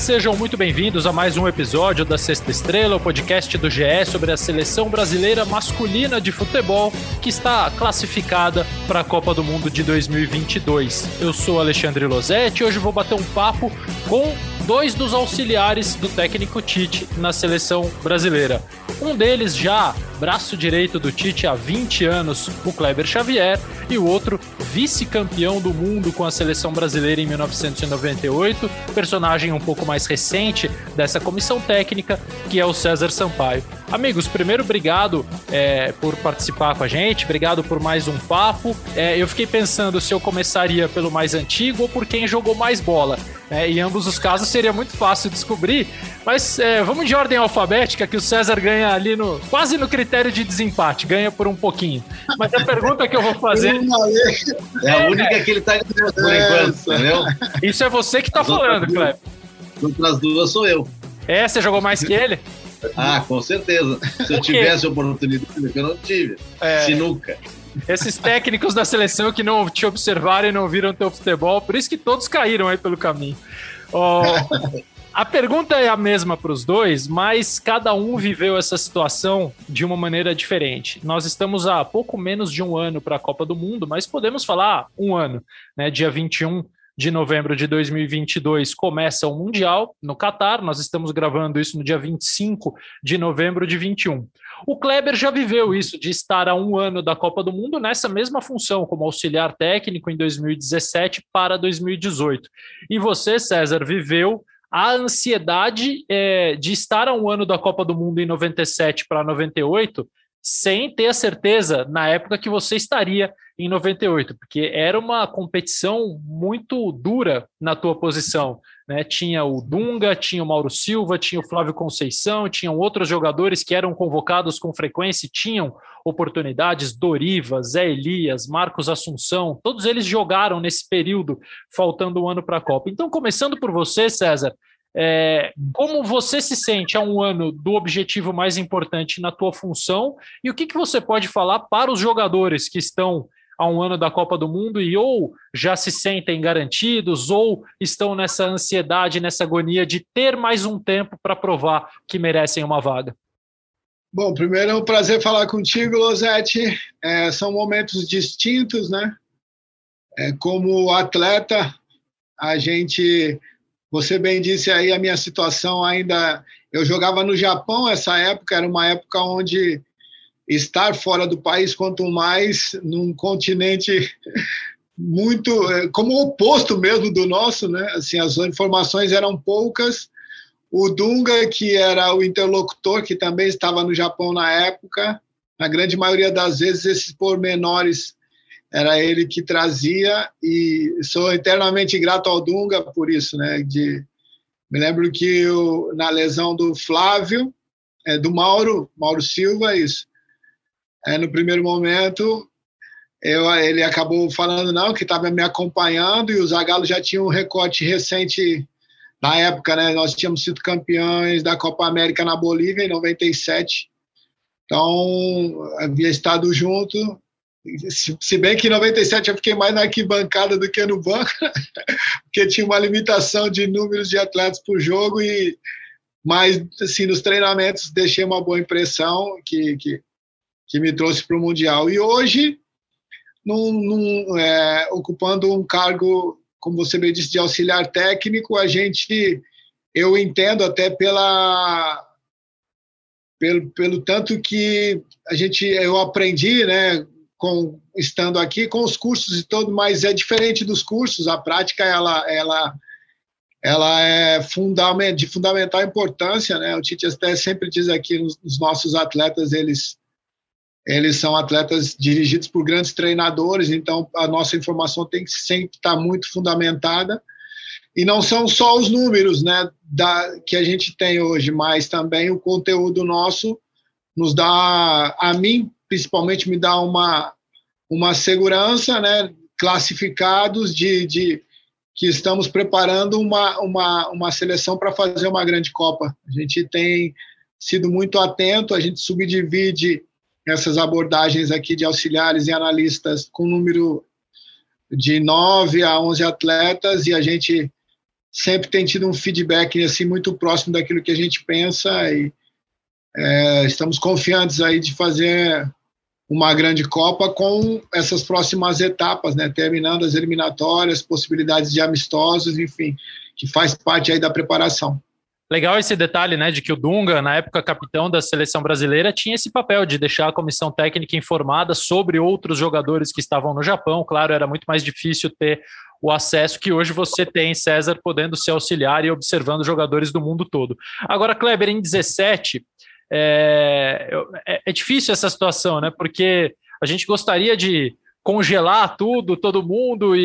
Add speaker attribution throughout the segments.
Speaker 1: Sejam muito bem-vindos a mais um episódio da Sexta Estrela, o podcast do GE sobre a seleção brasileira masculina de futebol que está classificada para a Copa do Mundo de 2022. Eu sou Alexandre Losetti e hoje vou bater um papo com dois dos auxiliares do técnico Tite na seleção brasileira. Um deles já braço direito do Tite há 20 anos, o Kleber Xavier, e o outro vice-campeão do mundo com a seleção brasileira em 1998, personagem um pouco mais recente dessa comissão técnica, que é o César Sampaio. Amigos, primeiro, obrigado é, por participar com a gente, obrigado por mais um papo. É, eu fiquei pensando se eu começaria pelo mais antigo ou por quem jogou mais bola. É, em ambos os casos seria muito fácil descobrir, mas é, vamos de ordem alfabética, que o César ganha ali no quase no critério de desempate, ganha por um pouquinho. Mas a pergunta que eu vou fazer.
Speaker 2: É a única que ele está ganhando por enquanto, entendeu?
Speaker 1: Isso é você que está falando, Cleber.
Speaker 2: Outras duas sou eu.
Speaker 1: É, você jogou mais que ele?
Speaker 2: Ah, com certeza. Se eu tivesse oportunidade, eu não tive. É... Sinuca.
Speaker 1: Esses técnicos da seleção que não te observaram e não viram teu futebol, por isso que todos caíram aí pelo caminho. Oh, a pergunta é a mesma para os dois, mas cada um viveu essa situação de uma maneira diferente. Nós estamos há pouco menos de um ano para a Copa do Mundo, mas podemos falar um ano, né? Dia 21 de novembro de 2022 começa o Mundial no Catar. Nós estamos gravando isso no dia 25 de novembro de 21. O Kleber já viveu isso, de estar a um ano da Copa do Mundo nessa mesma função, como auxiliar técnico em 2017 para 2018. E você, César, viveu a ansiedade é, de estar a um ano da Copa do Mundo em 97 para 98 sem ter a certeza na época que você estaria em 98, porque era uma competição muito dura na tua posição. Né? Tinha o Dunga, tinha o Mauro Silva, tinha o Flávio Conceição, tinham outros jogadores que eram convocados com frequência e tinham oportunidades, Doriva, Zé Elias, Marcos Assunção, todos eles jogaram nesse período, faltando um ano para a Copa. Então, começando por você, César, é, como você se sente há um ano do objetivo mais importante na tua função e o que, que você pode falar para os jogadores que estão há um ano da Copa do Mundo e ou já se sentem garantidos ou estão nessa ansiedade, nessa agonia de ter mais um tempo para provar que merecem uma vaga?
Speaker 3: Bom, primeiro é um prazer falar contigo, Losetti. É, são momentos distintos, né? É, como atleta, a gente você bem disse aí a minha situação ainda. Eu jogava no Japão essa época, era uma época onde estar fora do país, quanto mais num continente muito eh, como o oposto mesmo do nosso, né? Assim, as informações eram poucas. O Dunga, que era o interlocutor, que também estava no Japão na época, na grande maioria das vezes esses pormenores era ele que trazia e sou eternamente grato ao Dunga por isso, né? De, me lembro que eu, na lesão do Flávio, é, do Mauro, Mauro Silva, isso. É, no primeiro momento, eu, ele acabou falando não, que estava me acompanhando e o Zagallo já tinha um recorte recente na época, né? Nós tínhamos sido campeões da Copa América na Bolívia em 97. Então, havia estado junto se, bem que em 97 eu fiquei mais na arquibancada do que no banco, porque tinha uma limitação de números de atletas por jogo, e mas assim, nos treinamentos deixei uma boa impressão que, que, que me trouxe para o Mundial. E hoje, num, num, é, ocupando um cargo, como você bem disse, de auxiliar técnico, a gente, eu entendo até pela pelo, pelo tanto que a gente eu aprendi, né, com, estando aqui com os cursos e todo, mas é diferente dos cursos. A prática ela, ela, ela é de fundamental importância, né? O Tite até sempre diz aqui os nossos atletas eles eles são atletas dirigidos por grandes treinadores, então a nossa informação tem que sempre estar muito fundamentada. E não são só os números, né, da, que a gente tem hoje, mas também o conteúdo nosso nos dá, a mim principalmente me dá uma, uma segurança, né, classificados de, de que estamos preparando uma, uma, uma seleção para fazer uma grande Copa. A gente tem sido muito atento, a gente subdivide essas abordagens aqui de auxiliares e analistas com número de 9 a 11 atletas e a gente sempre tem tido um feedback assim muito próximo daquilo que a gente pensa e é, estamos confiantes aí de fazer uma grande Copa com essas próximas etapas, né? Terminando as eliminatórias, possibilidades de amistosos, enfim, que faz parte aí da preparação.
Speaker 1: Legal esse detalhe, né, de que o Dunga, na época capitão da seleção brasileira, tinha esse papel de deixar a comissão técnica informada sobre outros jogadores que estavam no Japão. Claro, era muito mais difícil ter o acesso que hoje você tem, César, podendo se auxiliar e observando jogadores do mundo todo. Agora, Kleber, em 17, é, é, é difícil essa situação, né? Porque a gente gostaria de congelar tudo, todo mundo e,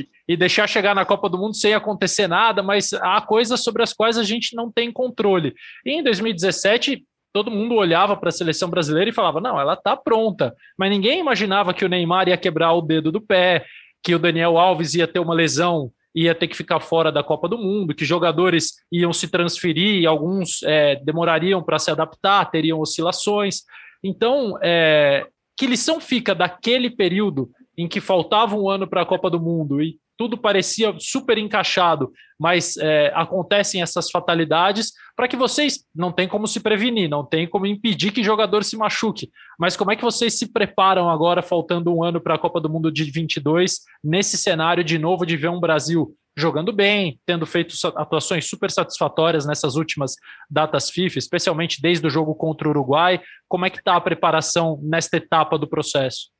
Speaker 1: e, e, deixar chegar na Copa do Mundo sem acontecer nada, mas há coisas sobre as quais a gente não tem controle. E em 2017, todo mundo olhava para a seleção brasileira e falava: não, ela está pronta. Mas ninguém imaginava que o Neymar ia quebrar o dedo do pé, que o Daniel Alves ia ter uma lesão ia ter que ficar fora da Copa do Mundo, que jogadores iam se transferir, alguns é, demorariam para se adaptar, teriam oscilações. Então, é, que lição fica daquele período em que faltava um ano para a Copa do Mundo e tudo parecia super encaixado, mas é, acontecem essas fatalidades para que vocês não tem como se prevenir, não tem como impedir que jogador se machuque. Mas como é que vocês se preparam agora, faltando um ano para a Copa do Mundo de 22, nesse cenário de novo de ver um Brasil jogando bem, tendo feito atuações super satisfatórias nessas últimas datas FIFA, especialmente desde o jogo contra o Uruguai. Como é que está a preparação nesta etapa do processo?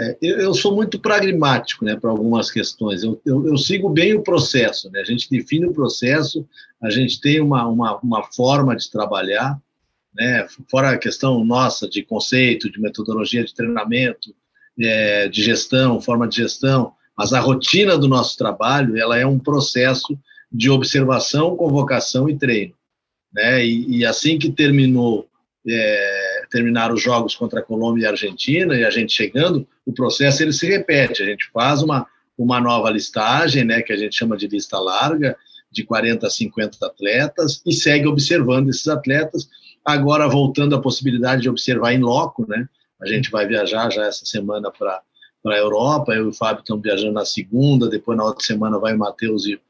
Speaker 2: É, eu, eu, sou muito pragmático né, para algumas questões. Eu, eu, eu, sigo bem o processo. Né? A gente define o processo, a gente tem uma, uma, uma forma de trabalhar, né? fora a questão nossa de conceito, de metodologia de treinamento, é, de gestão, forma de gestão, mas a rotina do nosso trabalho ela é um processo de observação, convocação e treino. Né? E, e assim que terminou é, terminar os jogos contra a Colômbia e a Argentina, e a gente chegando, o processo ele se repete. A gente faz uma, uma nova listagem, né, que a gente chama de lista larga, de 40 a 50 atletas, e segue observando esses atletas. Agora, voltando à possibilidade de observar em loco, né, a gente vai viajar já essa semana para a Europa, eu e o Fábio estamos viajando na segunda, depois na outra semana vai o Matheus e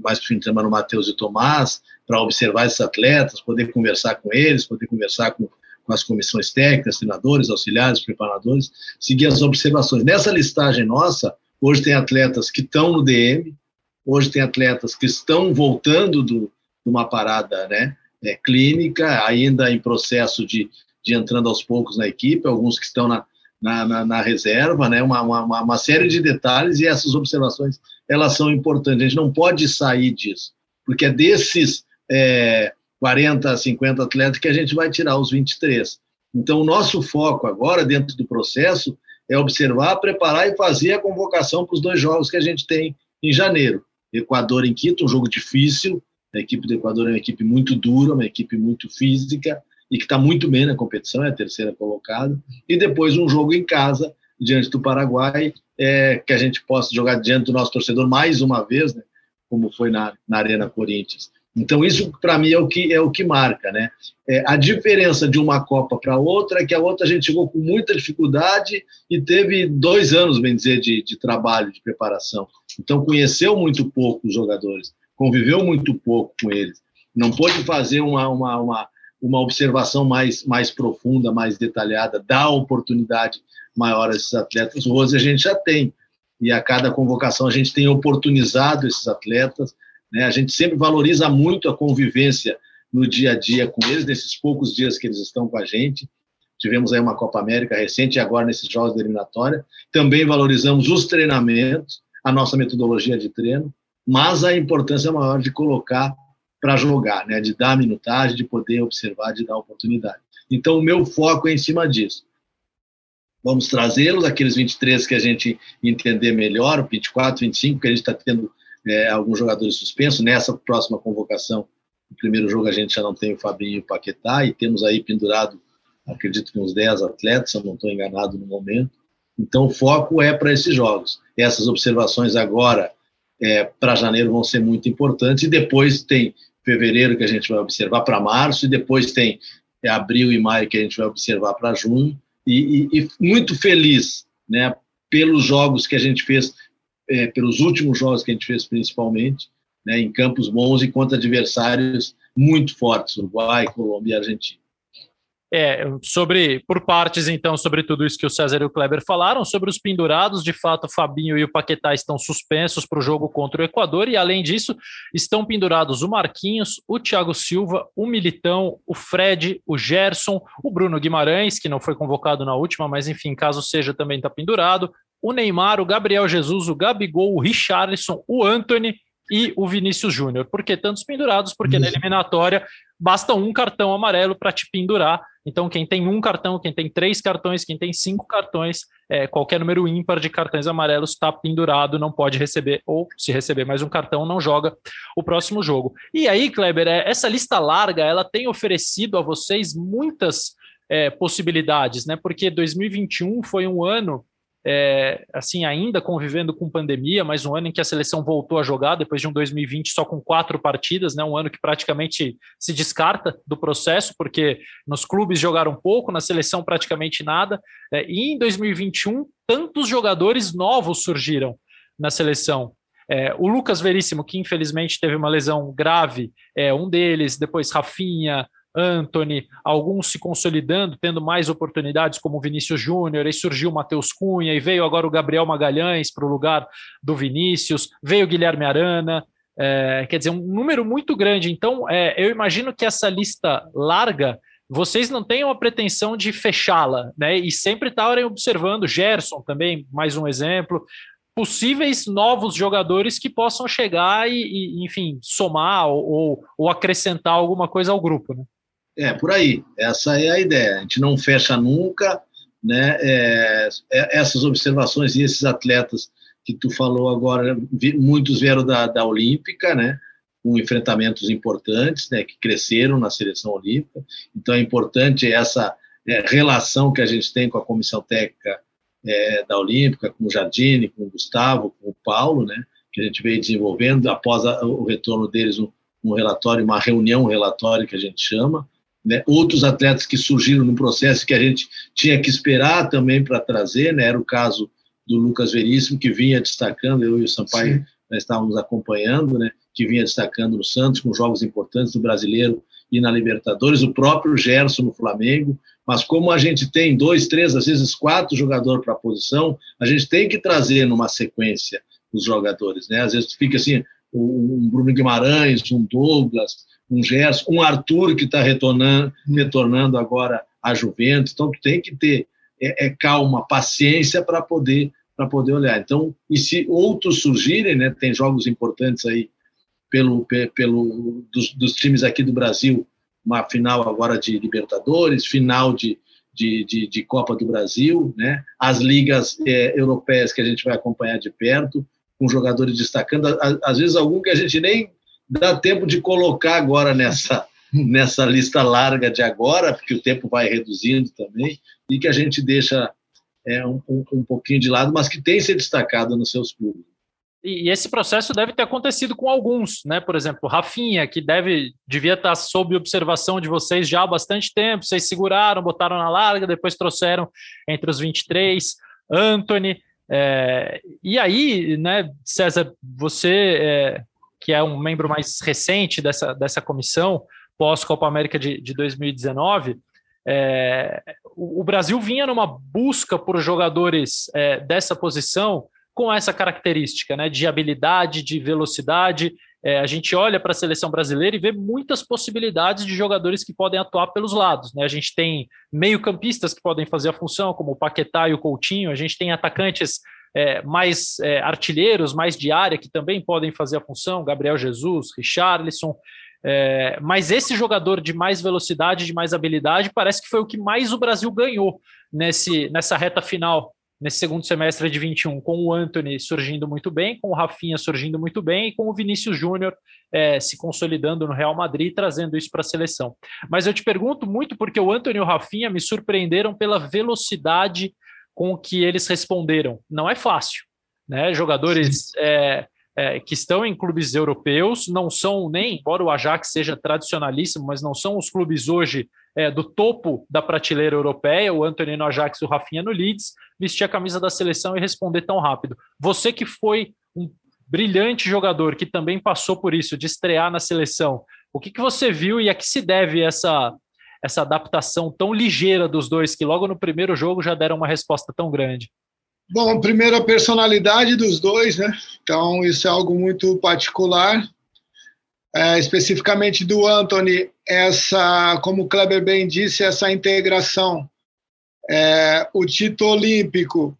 Speaker 2: mais para o fim de semana o Matheus e o Tomás, para observar esses atletas, poder conversar com eles, poder conversar com, com as comissões técnicas, treinadores, auxiliares, preparadores, seguir as observações. Nessa listagem nossa, hoje tem atletas que estão no DM, hoje tem atletas que estão voltando do, de uma parada né, é, clínica, ainda em processo de, de entrando aos poucos na equipe, alguns que estão na, na, na, na reserva, né, uma, uma, uma série de detalhes, e essas observações elas são importantes. A gente não pode sair disso, porque é desses é, 40, 50 atletas que a gente vai tirar os 23. Então, o nosso foco agora, dentro do processo, é observar, preparar e fazer a convocação para os dois jogos que a gente tem em janeiro. Equador em Quito, um jogo difícil. A equipe do Equador é uma equipe muito dura, uma equipe muito física e que está muito bem na competição, é a terceira colocada. E depois um jogo em casa, diante do Paraguai, é, que a gente possa jogar diante do nosso torcedor mais uma vez, né, como foi na, na Arena Corinthians. Então isso para mim é o que é o que marca, né? É, a diferença de uma Copa para outra é que a outra a gente chegou com muita dificuldade e teve dois anos, bem dizer, de, de trabalho, de preparação. Então conheceu muito pouco os jogadores, conviveu muito pouco com eles, não pôde fazer uma, uma, uma, uma observação mais, mais profunda, mais detalhada, dar oportunidade maior a esses atletas. Hoje a gente já tem e a cada convocação a gente tem oportunizado esses atletas né? A gente sempre valoriza muito a convivência no dia a dia com eles, nesses poucos dias que eles estão com a gente. Tivemos aí uma Copa América recente e agora nesses jogos de eliminatória. Também valorizamos os treinamentos, a nossa metodologia de treino, mas a importância maior de colocar para jogar, né? de dar minutagem, de poder observar, de dar oportunidade. Então, o meu foco é em cima disso. Vamos trazê-los, aqueles 23 que a gente entender melhor, 24, 25, que a gente está tendo é, alguns jogadores suspensos. Nessa próxima convocação, no primeiro jogo a gente já não tem o Fabinho e o Paquetá, e temos aí pendurado, acredito que uns 10 atletas, se eu não estou enganado no momento. Então o foco é para esses jogos. Essas observações agora, é, para janeiro, vão ser muito importantes, e depois tem fevereiro que a gente vai observar para março, e depois tem é, abril e maio que a gente vai observar para junho, e, e, e muito feliz né, pelos jogos que a gente fez é, pelos últimos jogos que a gente fez principalmente, né, em campos bons e contra adversários muito fortes, Uruguai, Colômbia e Argentina.
Speaker 1: É, sobre, por partes, então, sobre tudo isso que o César e o Kleber falaram, sobre os pendurados, de fato, o Fabinho e o Paquetá estão suspensos para o jogo contra o Equador, e além disso, estão pendurados o Marquinhos, o Thiago Silva, o Militão, o Fred, o Gerson, o Bruno Guimarães, que não foi convocado na última, mas enfim, caso seja, também está pendurado, o Neymar, o Gabriel Jesus, o Gabigol, o Richarlison, o Anthony e o Vinícius Júnior. Por que tantos pendurados? Porque na eliminatória basta um cartão amarelo para te pendurar. Então, quem tem um cartão, quem tem três cartões, quem tem cinco cartões, é, qualquer número ímpar de cartões amarelos está pendurado, não pode receber, ou se receber mais um cartão, não joga o próximo jogo. E aí, Kleber, é, essa lista larga, ela tem oferecido a vocês muitas é, possibilidades, né? Porque 2021 foi um ano é, assim, ainda convivendo com pandemia, mas um ano em que a seleção voltou a jogar, depois de um 2020 só com quatro partidas, né, um ano que praticamente se descarta do processo, porque nos clubes jogaram pouco, na seleção praticamente nada, é, e em 2021 tantos jogadores novos surgiram na seleção. É, o Lucas Veríssimo, que infelizmente teve uma lesão grave, é um deles, depois Rafinha, Anthony, alguns se consolidando, tendo mais oportunidades, como o Vinícius Júnior, aí surgiu o Matheus Cunha, e veio agora o Gabriel Magalhães para o lugar do Vinícius, veio o Guilherme Arana, é, quer dizer, um número muito grande. Então, é, eu imagino que essa lista larga, vocês não tenham a pretensão de fechá-la, né? E sempre estarem observando, Gerson também, mais um exemplo, possíveis novos jogadores que possam chegar e, e enfim, somar ou, ou acrescentar alguma coisa ao grupo, né?
Speaker 2: É, por aí. Essa é a ideia. A gente não fecha nunca, né? É, é, essas observações e esses atletas que tu falou agora, muitos vieram da, da Olímpica, né? Com enfrentamentos importantes, né? Que cresceram na seleção olímpica. Então é importante essa é, relação que a gente tem com a comissão técnica é, da Olímpica, com o Jardine, com o Gustavo, com o Paulo, né? Que a gente veio desenvolvendo após a, o retorno deles um, um relatório, uma reunião, um relatório que a gente chama, né, outros atletas que surgiram no processo que a gente tinha que esperar também para trazer, né, era o caso do Lucas Veríssimo, que vinha destacando, eu e o Sampaio nós estávamos acompanhando, né, que vinha destacando no Santos, com jogos importantes do Brasileiro e na Libertadores, o próprio Gerson no Flamengo, mas como a gente tem dois, três, às vezes quatro jogadores para a posição, a gente tem que trazer numa sequência os jogadores, né, às vezes fica assim, um Bruno Guimarães, um Douglas, um Gerson, um Arthur que está retornando, retornando agora à Juventus. Então, tem que ter é, é calma, paciência para poder para poder olhar. Então, e se outros surgirem, né, tem jogos importantes aí pelo, pelo dos, dos times aqui do Brasil, uma final agora de Libertadores, final de, de, de, de Copa do Brasil, né? as ligas é, europeias que a gente vai acompanhar de perto, com jogadores destacando, às vezes algum que a gente nem dá tempo de colocar agora nessa, nessa lista larga de agora, porque o tempo vai reduzindo também, e que a gente deixa é, um, um, um pouquinho de lado, mas que tem se destacado nos seus clubes.
Speaker 1: E esse processo deve ter acontecido com alguns, né? Por exemplo, Rafinha, que deve devia estar sob observação de vocês já há bastante tempo. Vocês seguraram, botaram na larga, depois trouxeram entre os 23. Anthony. É, e aí, né, César, você é, que é um membro mais recente dessa, dessa comissão, pós-Copa América de, de 2019, é, o, o, Brasil vinha numa busca por jogadores é, dessa posição com essa característica né, de habilidade, de velocidade. É, a gente olha para a seleção brasileira e vê muitas possibilidades de jogadores que podem atuar pelos lados. Né? A gente tem meio-campistas que podem fazer a função, como o Paquetá e o Coutinho, a gente tem atacantes é, mais é, artilheiros, mais de área, que também podem fazer a função, Gabriel Jesus, Richarlison. É, mas esse jogador de mais velocidade, de mais habilidade, parece que foi o que mais o Brasil ganhou nesse, nessa reta final, nesse segundo semestre de 21, com o Anthony surgindo muito bem, com o Rafinha surgindo muito bem e com o Vinícius Júnior é, se consolidando no Real Madrid, trazendo isso para a seleção. Mas eu te pergunto muito porque o Anthony e o Rafinha me surpreenderam pela velocidade com o que eles responderam. Não é fácil, né? Jogadores é, é, que estão em clubes europeus não são nem, embora o Ajax seja tradicionalíssimo, mas não são os clubes hoje é, do topo da prateleira europeia, o Anthony no Ajax e o Rafinha no Leeds, vestir a camisa da seleção e responder tão rápido. Você que foi um brilhante jogador que também passou por isso, de estrear na seleção, o que, que você viu e a que se deve essa, essa adaptação tão ligeira dos dois, que logo no primeiro jogo já deram uma resposta tão grande?
Speaker 3: Bom, primeiro a personalidade dos dois, né? Então, isso é algo muito particular. É, especificamente do Anthony, essa, como o Kleber bem disse, essa integração. É, o título olímpico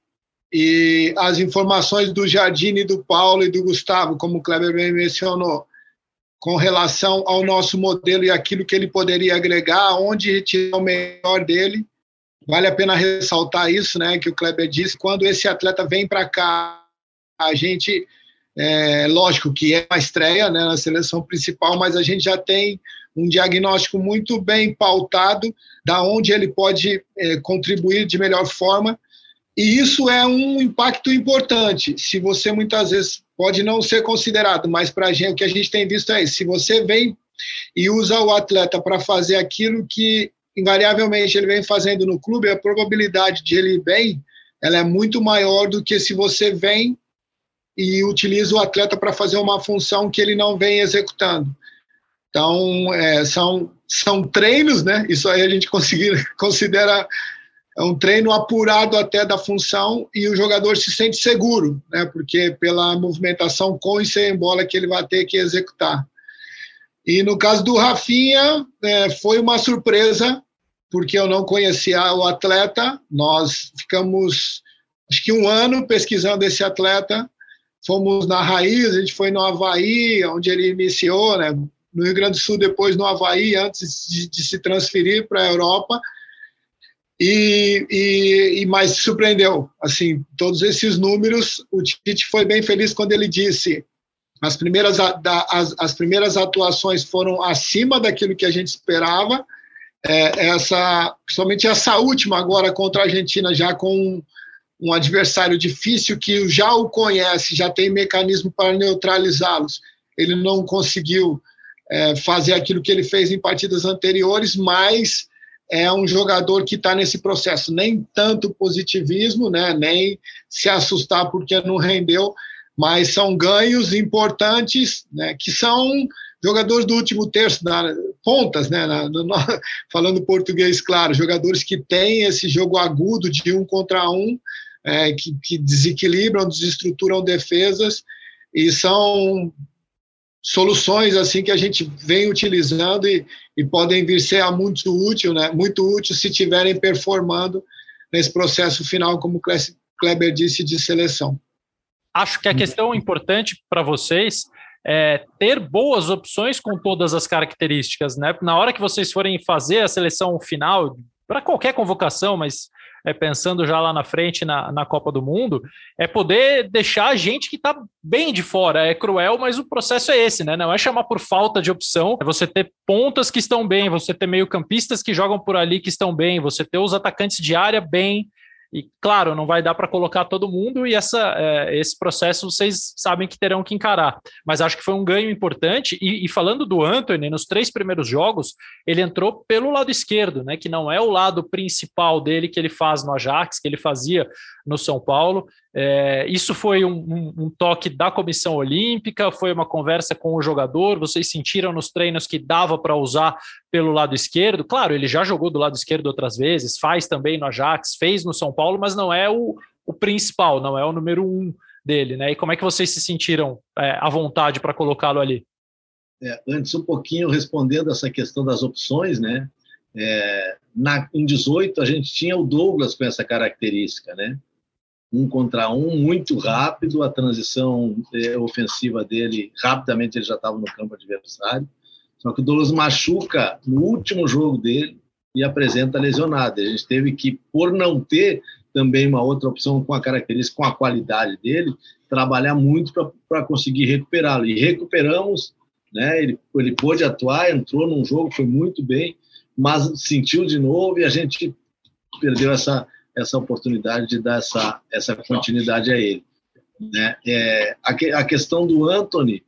Speaker 3: e as informações do Jardine, do Paulo e do Gustavo, como o Kleber bem mencionou, com relação ao nosso modelo e aquilo que ele poderia agregar, onde retirar o melhor dele Vale a pena ressaltar isso, né, que o Kleber disse, quando esse atleta vem para cá, a gente, é, lógico que é uma estreia né, na seleção principal, mas a gente já tem um diagnóstico muito bem pautado da onde ele pode é, contribuir de melhor forma, e isso é um impacto importante. Se você muitas vezes pode não ser considerado, mas para a gente o que a gente tem visto é isso. Se você vem e usa o atleta para fazer aquilo que invariavelmente ele vem fazendo no clube, a probabilidade de ele ir bem ela é muito maior do que se você vem e utiliza o atleta para fazer uma função que ele não vem executando. Então, é, são, são treinos, né? Isso aí a gente conseguir, considera um treino apurado até da função e o jogador se sente seguro, né? Porque pela movimentação com e sem bola que ele vai ter que executar. E no caso do Rafinha, é, foi uma surpresa porque eu não conhecia o atleta. Nós ficamos, acho que um ano pesquisando esse atleta. Fomos na raiz, a gente foi no Havaí, onde ele iniciou, né? no Rio Grande do Sul, depois no Havaí, antes de, de se transferir para a Europa. E, e, e mais surpreendeu, assim, todos esses números, o Tite foi bem feliz quando ele disse as primeiras, as, as primeiras atuações foram acima daquilo que a gente esperava, é, essa, principalmente essa última agora contra a Argentina, já com um, adversário difícil que já o conhece, já tem mecanismo para neutralizá-los. Ele não conseguiu é, fazer aquilo que ele fez em partidas anteriores, mas é um jogador que está nesse processo. Nem tanto positivismo, né, nem se assustar porque não rendeu, mas são ganhos importantes né, que são jogadores do último terço, na, pontas, né, na, falando português claro, jogadores que têm esse jogo agudo de um contra um, é, que, que desequilibram, desestruturam defesas e são soluções assim que a gente vem utilizando e, e podem vir ser muito útil, né? Muito útil se tiverem performando nesse processo final, como o Kleber disse, de seleção.
Speaker 1: Acho que a questão importante para vocês é, ter boas opções com todas as características, né? Na hora que vocês forem fazer a seleção final, para qualquer convocação, mas é, pensando já lá na frente na, na Copa do Mundo, é poder deixar a gente que está bem de fora. É cruel, mas o processo é esse, né? Não é chamar por falta de opção, é você ter pontas que estão bem, você ter meio-campistas que jogam por ali que estão bem, você ter os atacantes de área bem. E claro, não vai dar para colocar todo mundo, e essa, é, esse processo vocês sabem que terão que encarar. Mas acho que foi um ganho importante. E, e, falando do Anthony, nos três primeiros jogos, ele entrou pelo lado esquerdo, né? Que não é o lado principal dele que ele faz no Ajax, que ele fazia no São Paulo. É, isso foi um, um, um, toque da comissão olímpica, foi uma conversa com o jogador. Vocês sentiram nos treinos que dava para usar pelo lado esquerdo? Claro, ele já jogou do lado esquerdo outras vezes, faz também no Ajax, fez no São Paulo, mas não é o, o principal, não é o número um dele, né? E como é que vocês se sentiram é, à vontade para colocá-lo ali?
Speaker 2: É, antes, um pouquinho respondendo essa questão das opções, né? É, na, em 18, a gente tinha o Douglas com essa característica, né? Um contra um, muito rápido, a transição é, ofensiva dele, rapidamente ele já estava no campo adversário. Só que o Douglas machuca no último jogo dele e apresenta lesionado. A gente teve que, por não ter também uma outra opção com a característica, com a qualidade dele, trabalhar muito para conseguir recuperá-lo. E recuperamos, né? ele, ele pôde atuar, entrou num jogo, foi muito bem, mas sentiu de novo e a gente perdeu essa, essa oportunidade de dar essa, essa continuidade a ele. Né? É, a, que, a questão do Anthony,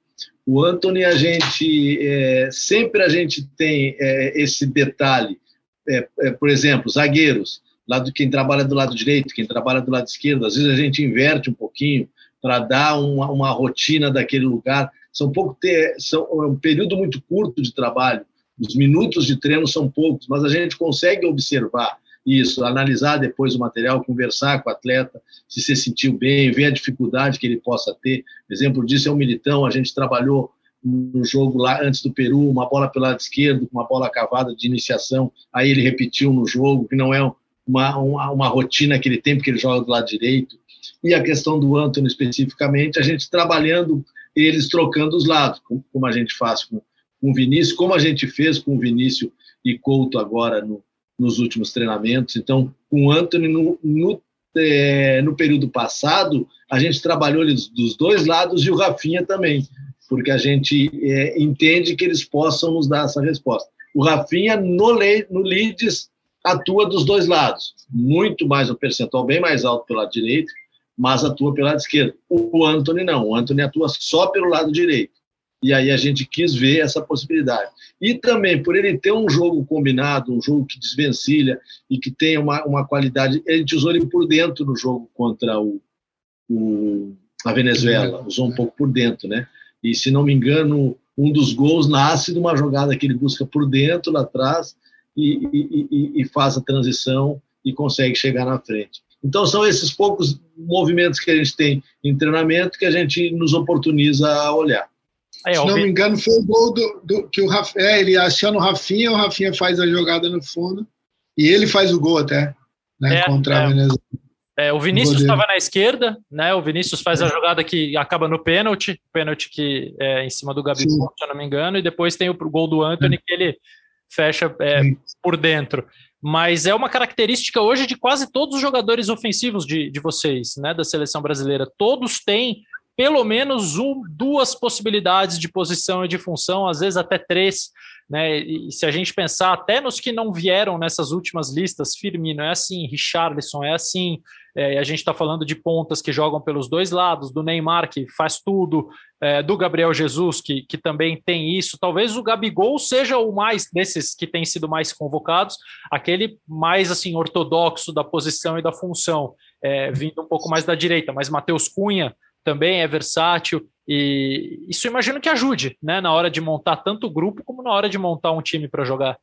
Speaker 2: o Anthony, a gente é, sempre a gente tem é, esse detalhe. é, é, por exemplo, zagueiros, lado quem trabalha do lado direito, quem trabalha do lado esquerdo, às vezes a gente inverte um pouquinho para dar uma, uma rotina daquele lugar. São pouco ter, são é um período muito curto de trabalho. Os minutos de treino são poucos, mas a gente consegue observar isso, analisar depois o material, conversar com o atleta, se se sentiu bem, ver a dificuldade que ele possa ter. Exemplo disso é o Militão, a gente trabalhou no jogo lá antes do Peru, uma bola pelo lado esquerdo, uma bola cavada de iniciação, aí ele repetiu no jogo, que não é uma, uma, uma rotina que ele tem, porque ele joga do lado direito. E a questão do Antônio especificamente, a gente trabalhando eles trocando os lados, como a gente faz com, com o Vinícius, como a gente fez com o Vinícius e Couto agora no, nos últimos treinamentos. Então, com o Anthony, no, no, é, no período passado, a gente trabalhou eles dos dois lados e o Rafinha também, porque a gente é, entende que eles possam nos dar essa resposta. O Rafinha, no, no Leeds, atua dos dois lados, muito mais, um percentual bem mais alto pelo lado direito, mas atua pelo lado esquerdo. O Anthony não, o Anthony atua só pelo lado direito. E aí a gente quis ver essa possibilidade. E também, por ele ter um jogo combinado, um jogo que desvencilha e que tem uma, uma qualidade, ele usou ele por dentro no jogo contra o, o, a Venezuela, usou um pouco por dentro, né? E se não me engano, um dos gols nasce de uma jogada que ele busca por dentro, lá atrás, e, e, e, e faz a transição e consegue chegar na frente. Então, são esses poucos movimentos que a gente tem em treinamento que a gente nos oportuniza a olhar.
Speaker 3: É, Se não me engano, foi o gol do, do que o Rafinha, é, ele aciona o Rafinha, o Rafinha faz a jogada no fundo e ele faz o gol até, né, é, contra é. a Venezuela.
Speaker 1: É, o Vinícius estava na esquerda, né? O Vinícius faz a é. jogada que acaba no pênalti, pênalti que é em cima do Gabigol, se eu não me engano, e depois tem o gol do Anthony é. que ele fecha é, por dentro. Mas é uma característica hoje de quase todos os jogadores ofensivos de, de vocês, né? Da seleção brasileira. Todos têm pelo menos um, duas possibilidades de posição e de função, às vezes até três. Né? E se a gente pensar até nos que não vieram nessas últimas listas, Firmino é assim, Richarlison é assim, é, a gente está falando de pontas que jogam pelos dois lados, do Neymar que faz tudo, é, do Gabriel Jesus que, que também tem isso. Talvez o Gabigol seja o mais desses que têm sido mais convocados, aquele mais assim ortodoxo da posição e da função, é, vindo um pouco mais da direita. Mas Matheus Cunha também é versátil e isso imagino que ajude, né, na hora de montar tanto o grupo como na hora de montar um time para jogar.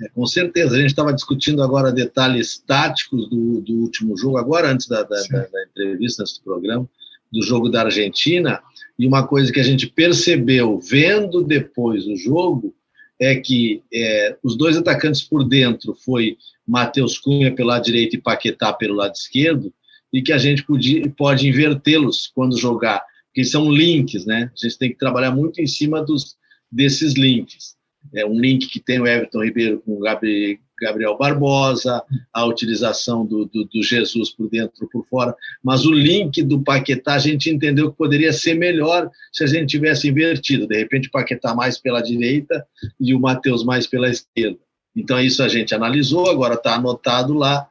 Speaker 2: É, com certeza, a gente estava discutindo agora detalhes táticos do, do último jogo, agora antes da, da, da, da entrevista, antes do programa, do jogo da Argentina, e uma coisa que a gente percebeu vendo depois o jogo é que é, os dois atacantes por dentro foi Matheus Cunha pelo lado direito e Paquetá pelo lado esquerdo, e que a gente podia, pode invertê-los quando jogar, porque são links, né? A gente tem que trabalhar muito em cima dos, desses links. É um link que tem o Everton Ribeiro com o Gabriel Barbosa, a utilização do, do, do Jesus por dentro por fora, mas o link do Paquetá a gente entendeu que poderia ser melhor se a gente tivesse invertido, de repente o Paquetá mais pela direita e o Matheus mais pela esquerda. Então isso a gente analisou, agora está anotado lá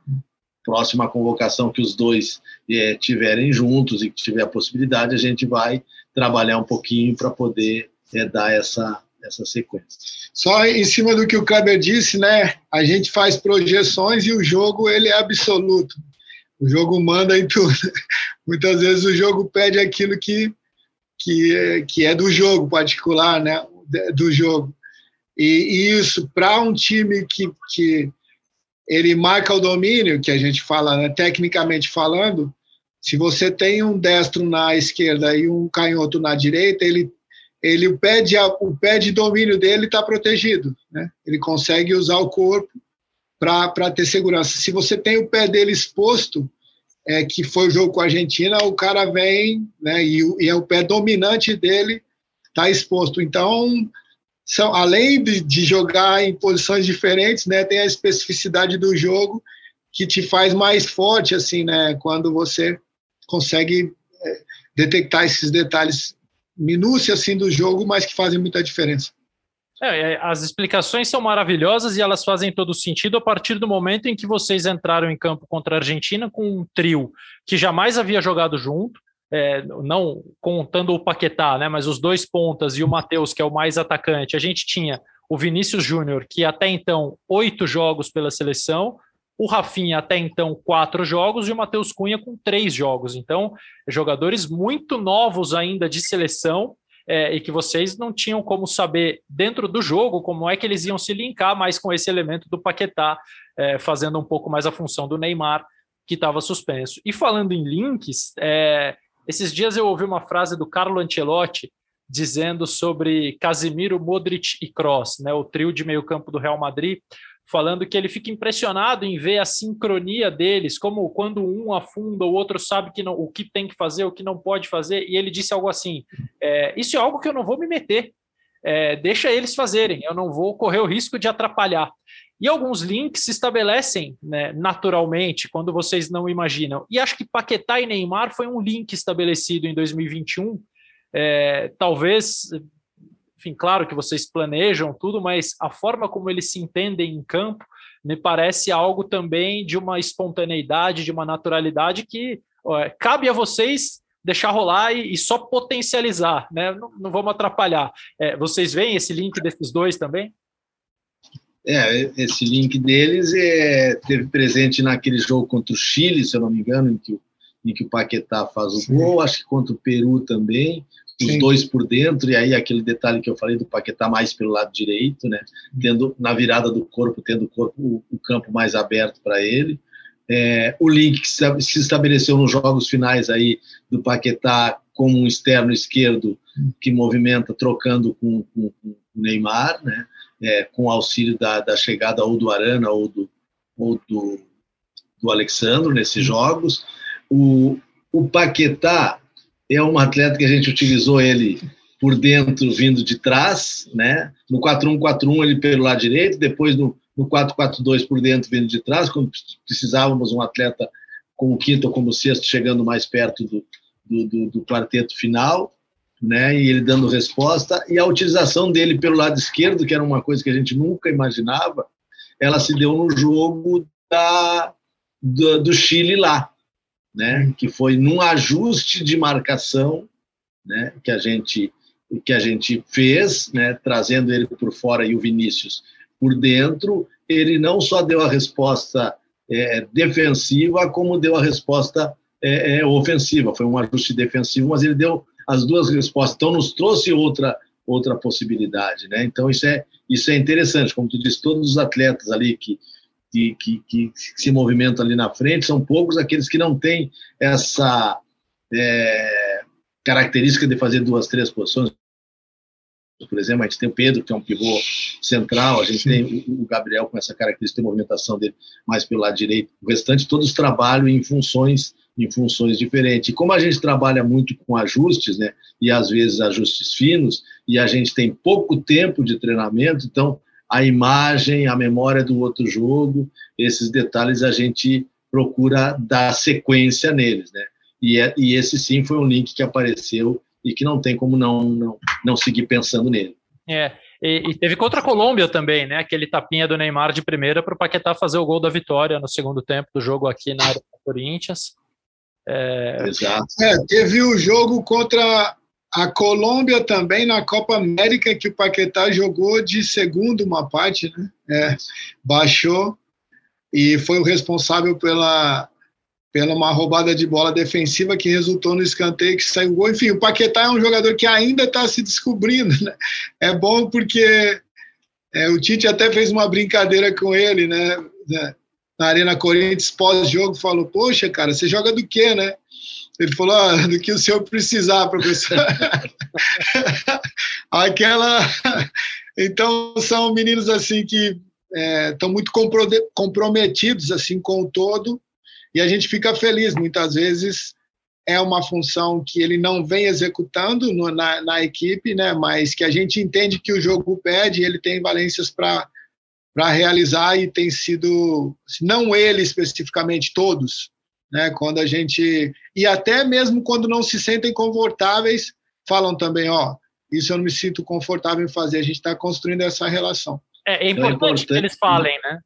Speaker 2: próxima convocação que os dois é, tiverem juntos e que tiver a possibilidade, a gente vai trabalhar um pouquinho para poder é, dar essa, essa sequência.
Speaker 3: Só em cima do que o Kleber disse, né? A gente faz projeções e o jogo ele é absoluto. O jogo manda em tudo. Muitas vezes o jogo pede aquilo que, que, é, que é do jogo particular, né? Do jogo. E, e isso, para um time que, que ele marca o domínio, que a gente fala, né, tecnicamente falando, se você tem um destro na esquerda e um canhoto na direita, ele, ele o, pé de, o pé de domínio dele está protegido. Né? Ele consegue usar o corpo para ter segurança. Se você tem o pé dele exposto, é, que foi o jogo com a Argentina, o cara vem né, e, e é o pé dominante dele está exposto. Então, são além de, de, jogar em posições diferentes, né, tem a especificidade do jogo que te faz mais forte, assim, né, quando você consegue é, detectar esses detalhes minúcia assim do jogo, mas que fazem muita diferença.
Speaker 1: É, as explicações são maravilhosas e elas fazem todo sentido a partir do momento em que vocês entraram em campo contra a Argentina com um trio que jamais havia jogado junto, é, não contando o Paquetá, né, mas os dois pontas e o Matheus, que é o mais atacante, a gente tinha o Vinícius Júnior, que até então oito jogos pela seleção, o Rafinha até então quatro jogos e o Matheus Cunha com três jogos. Então, jogadores muito novos ainda de seleção é, e que vocês não tinham como saber dentro do jogo como é que eles iam se linkar mais com esse elemento do Paquetá, é, fazendo um pouco mais a função do Neymar, que estava suspenso. E falando em links, é, esses dias eu ouvi uma frase do Carlo Ancelotti dizendo sobre Casimiro, Modric e Kroos, né, o trio de meio campo do Real Madrid, falando que ele fica impressionado em ver a sincronia deles, como quando um afunda, o outro sabe que não, o que tem que fazer, o que não pode fazer, e ele disse algo assim: é, isso é algo que eu não vou me meter, é, deixa eles fazerem, eu não vou correr o risco de atrapalhar. E alguns links se estabelecem né, naturalmente quando vocês não imaginam. E acho que Paquetá e Neymar foi um link estabelecido em 2021 é, talvez, enfim, claro que vocês planejam tudo, mas a forma como eles se entendem em campo me parece algo também de uma espontaneidade, de uma naturalidade que ó, cabe a vocês deixar rolar e, e só potencializar, né? Não, não vamos atrapalhar. É, vocês veem esse link desses dois também?
Speaker 2: É, esse link deles é, teve presente naquele jogo contra o Chile, se eu não me engano, em que o, em que o Paquetá faz o Sim. gol, acho que contra o Peru também os Sim. dois por dentro, e aí aquele detalhe que eu falei do Paquetá mais pelo lado direito, né? Tendo na virada do corpo, tendo o corpo, o, o campo mais aberto para ele. É, o link que se estabeleceu nos jogos finais aí do Paquetá como um externo esquerdo que movimenta trocando com, com, com o Neymar, né? É, com auxílio da, da, chegada ou do Arana ou do, ou do, do Alexandre nesses jogos. O, o Paquetá é um atleta que a gente utilizou ele por dentro, vindo de trás, né? No 4-1-4-1 ele pelo lado direito, depois no, no 4-4-2 por dentro, vindo de trás, quando precisávamos um atleta como quinto ou como sexto, chegando mais perto do, do, do, do quarteto final, né? E ele dando resposta. E a utilização dele pelo lado esquerdo, que era uma coisa que a gente nunca imaginava, ela se deu no jogo da, do, do Chile lá, né, que foi num ajuste de marcação, né, que a gente que a gente fez, né, trazendo ele por fora e o Vinícius por dentro, ele não só deu a resposta é, defensiva, como deu a resposta é, é, ofensiva. Foi um ajuste defensivo, mas ele deu as duas respostas. Então, nos trouxe outra outra possibilidade, né? Então isso é isso é interessante, como tu disse, todos os atletas ali que que, que, que, se movimentam ali na frente, são poucos aqueles que não têm essa é, característica de fazer duas, três posições. Por exemplo, a gente tem o Pedro, que é um pivô central, a gente tem o Gabriel com essa característica de movimentação dele mais pelo lado direito. O restante, todos trabalham em funções em funções diferentes. E como a gente trabalha muito com ajustes, né, e às vezes ajustes finos, e a gente tem pouco tempo de treinamento, então a imagem, a memória do outro jogo, esses detalhes a gente procura dar sequência neles, né? E, é, e esse sim foi um link que apareceu e que não tem como não não, não seguir pensando nele.
Speaker 1: É, e, e, teve contra a Colômbia também, né? Aquele tapinha do Neymar de primeira para o Paquetá fazer o gol da vitória no segundo tempo do jogo aqui na área do Corinthians.
Speaker 3: É... Exato. É, teve o jogo contra a Colômbia também na Copa América, que o Paquetá jogou de segundo uma parte, né? É, baixou e foi o responsável pela, pela uma roubada de bola defensiva que resultou no escanteio que saiu gol. Enfim, o Paquetá é um jogador que ainda está se descobrindo. Né? É bom porque é, o Tite até fez uma brincadeira com ele, né? Na Arena Corinthians, pós-jogo, falou: Poxa, cara, você joga do quê, né? Ele falou, ah, do que o senhor precisar, professor. Aquela. Então, são meninos assim que estão é, muito comprometidos assim com o todo e a gente fica feliz. Muitas vezes é uma função que ele não vem executando no, na, na, equipe, né? mas que a gente entende que o jogo pede ele tem valências para realizar e tem sido, não ele especificamente, todos, né? Quando a gente e até mesmo quando não se sentem confortáveis, falam também, ó, isso eu não me sinto confortável em fazer. A gente está construindo essa relação.
Speaker 1: É, é, importante é, importante que eles falem, né?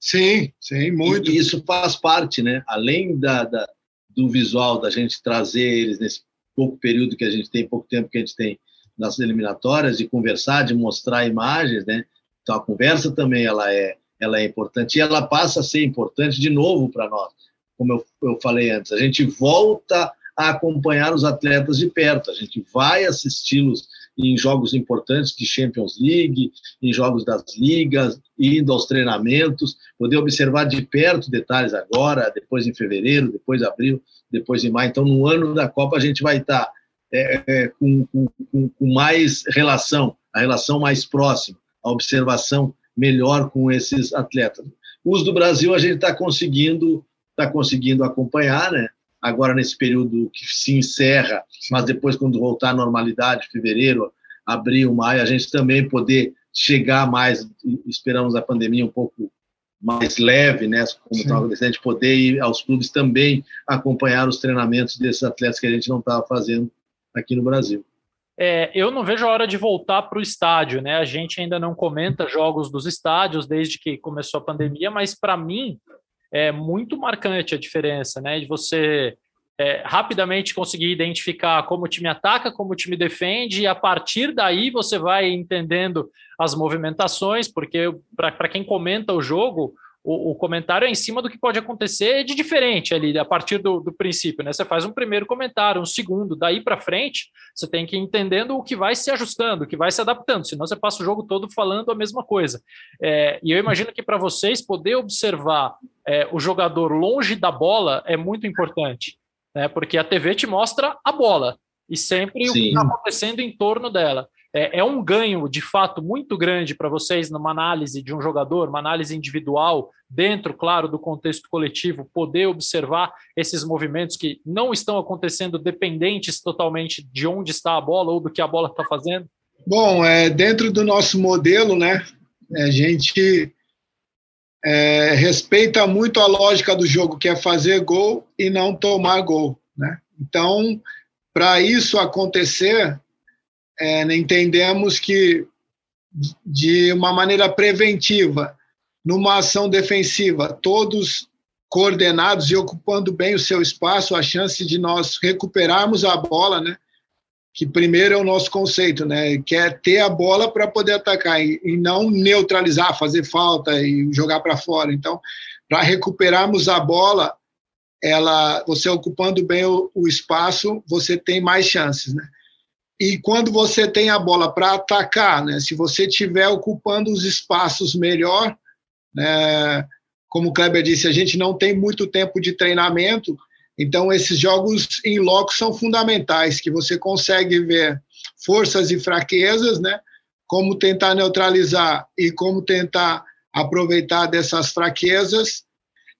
Speaker 3: Sim, sim, muito.
Speaker 2: E isso faz parte, né? Além da, da, do visual, da gente trazer eles nesse pouco período que a gente tem, pouco tempo que a gente tem nas eliminatórias, de conversar, de mostrar imagens, né? Então a conversa também ela é, ela é importante e ela passa a ser importante de novo para nós. Como eu, eu falei antes, a gente volta a acompanhar os atletas de perto, a gente vai assisti-los em jogos importantes de Champions League, em jogos das ligas, indo aos treinamentos, poder observar de perto detalhes agora, depois em fevereiro, depois abril, depois em maio. Então, no ano da Copa, a gente vai estar é, é, com, com, com mais relação, a relação mais próxima, a observação melhor com esses atletas. Os do Brasil, a gente está conseguindo, tá conseguindo acompanhar, né? agora nesse período que se encerra, mas depois, quando voltar à normalidade, fevereiro, abril, maio, a gente também poder chegar mais, esperamos a pandemia um pouco mais leve, né, como estava acontecendo, a gente poder ir aos clubes também acompanhar os treinamentos desses atletas que a gente não estava fazendo aqui no Brasil.
Speaker 1: É, eu não vejo a hora de voltar para o estádio, né? A gente ainda não comenta jogos dos estádios desde que começou a pandemia, mas para mim é muito marcante a diferença, né? De você é, rapidamente conseguir identificar como o time ataca, como o time defende, e a partir daí você vai entendendo as movimentações, porque para quem comenta o jogo, o, o, comentário é em cima do que pode acontecer de diferente ali, a partir do, do princípio, né? Você faz um primeiro comentário, um segundo, daí para frente, você tem que ir entendendo o que vai se ajustando, o que vai se adaptando, senão você passa o jogo todo falando a mesma coisa. É, e eu imagino que para vocês poder observar é, o jogador longe da bola é muito importante, né? Porque a TV te mostra a bola e sempre Sim. o que está acontecendo em torno dela. É, é, um ganho de fato muito grande para vocês numa análise de um jogador, uma análise individual, dentro, claro, do contexto coletivo, poder observar esses movimentos que não estão acontecendo dependentes totalmente de onde está a bola ou do que a bola está fazendo?
Speaker 3: Bom, é, dentro do nosso modelo, né, a gente é, respeita muito a lógica do jogo, que é fazer gol e não tomar gol. Né? Então, para isso acontecer, é, entendemos que, de uma maneira preventiva, numa ação defensiva, todos coordenados e ocupando bem o seu espaço, a chance de nós recuperarmos a bola, né? Que primeiro é o nosso conceito, né? Que é ter a bola para poder atacar e, e, não neutralizar, fazer falta e jogar para fora. Então, para recuperarmos a bola, ela, você ocupando bem o, o espaço, você tem mais chances, né? E quando você tem a bola para atacar, né, se você estiver ocupando os espaços melhor, né, como o Kleber disse, a gente não tem muito tempo de treinamento, então esses jogos em loco são fundamentais, que você consegue ver forças e fraquezas, né, como tentar neutralizar e como tentar aproveitar dessas fraquezas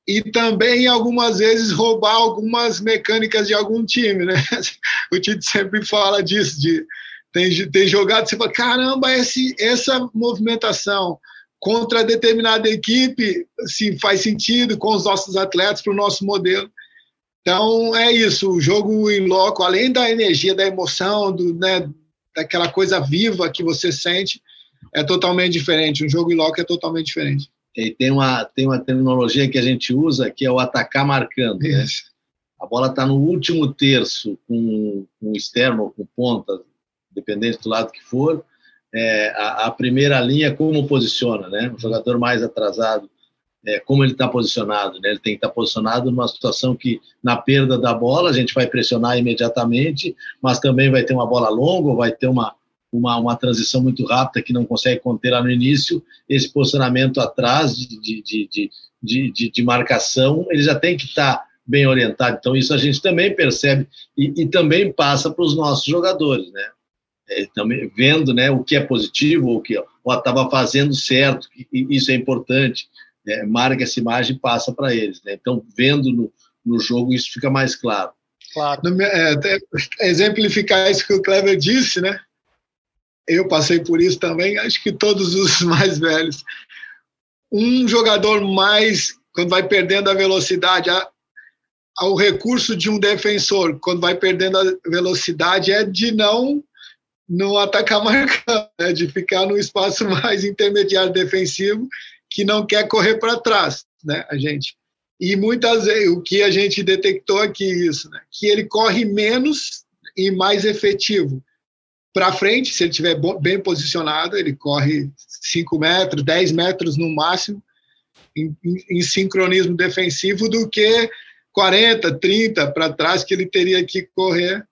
Speaker 3: e também algumas vezes roubar algumas mecânicas de algum time, né? O Tite sempre fala disso, de tem, tem jogado, você fala, caramba, esse, essa movimentação contra determinada equipe assim, faz sentido com os nossos atletas para o nosso modelo. Então é isso, o jogo em loco, além da energia, da emoção, do, né, daquela coisa viva que você sente, é totalmente diferente. Um jogo em loco é totalmente diferente.
Speaker 2: E tem uma, tem uma terminologia que a gente usa que é o atacar marcando. Né? A bola está no último terço com, com externo ou com ponta, dependendo do lado que for. É, a, a, primeira linha, como posiciona, né? O jogador mais atrasado, é, como ele está posicionado, né? Ele tem que estar tá posicionado numa situação que, na perda da bola, a gente vai pressionar imediatamente, mas também vai ter uma bola longa, vai ter uma, uma, uma transição muito rápida que não consegue conter lá no início, esse posicionamento atrás de, de, de, de, de, de marcação, ele já tem que estar tá bem orientado. Então, isso a gente também percebe e, e também passa para os nossos jogadores, né? É, também vendo né, o que é positivo, o que estava fazendo certo, e isso é importante, é, marca essa imagem e passa para eles. Né? Então, vendo no, no jogo, isso fica mais claro.
Speaker 3: Claro. É, exemplificar isso que o Kleber disse, né? Eu passei por isso também, acho que todos os mais velhos. Um jogador mais, quando vai perdendo a velocidade, a, o recurso de um defensor, quando vai perdendo a velocidade, é de não não atacar marcando, né? de ficar no espaço mais intermediário defensivo, que não quer correr para trás, né, a gente. E muitas vezes, o que a gente detectou aqui, isso, né, que ele corre menos e mais efetivo para frente, se ele estiver bem posicionado, ele corre 5 metros, 10 metros no máximo, em, em, em sincronismo defensivo, do que 40, 30 para trás que ele teria que correr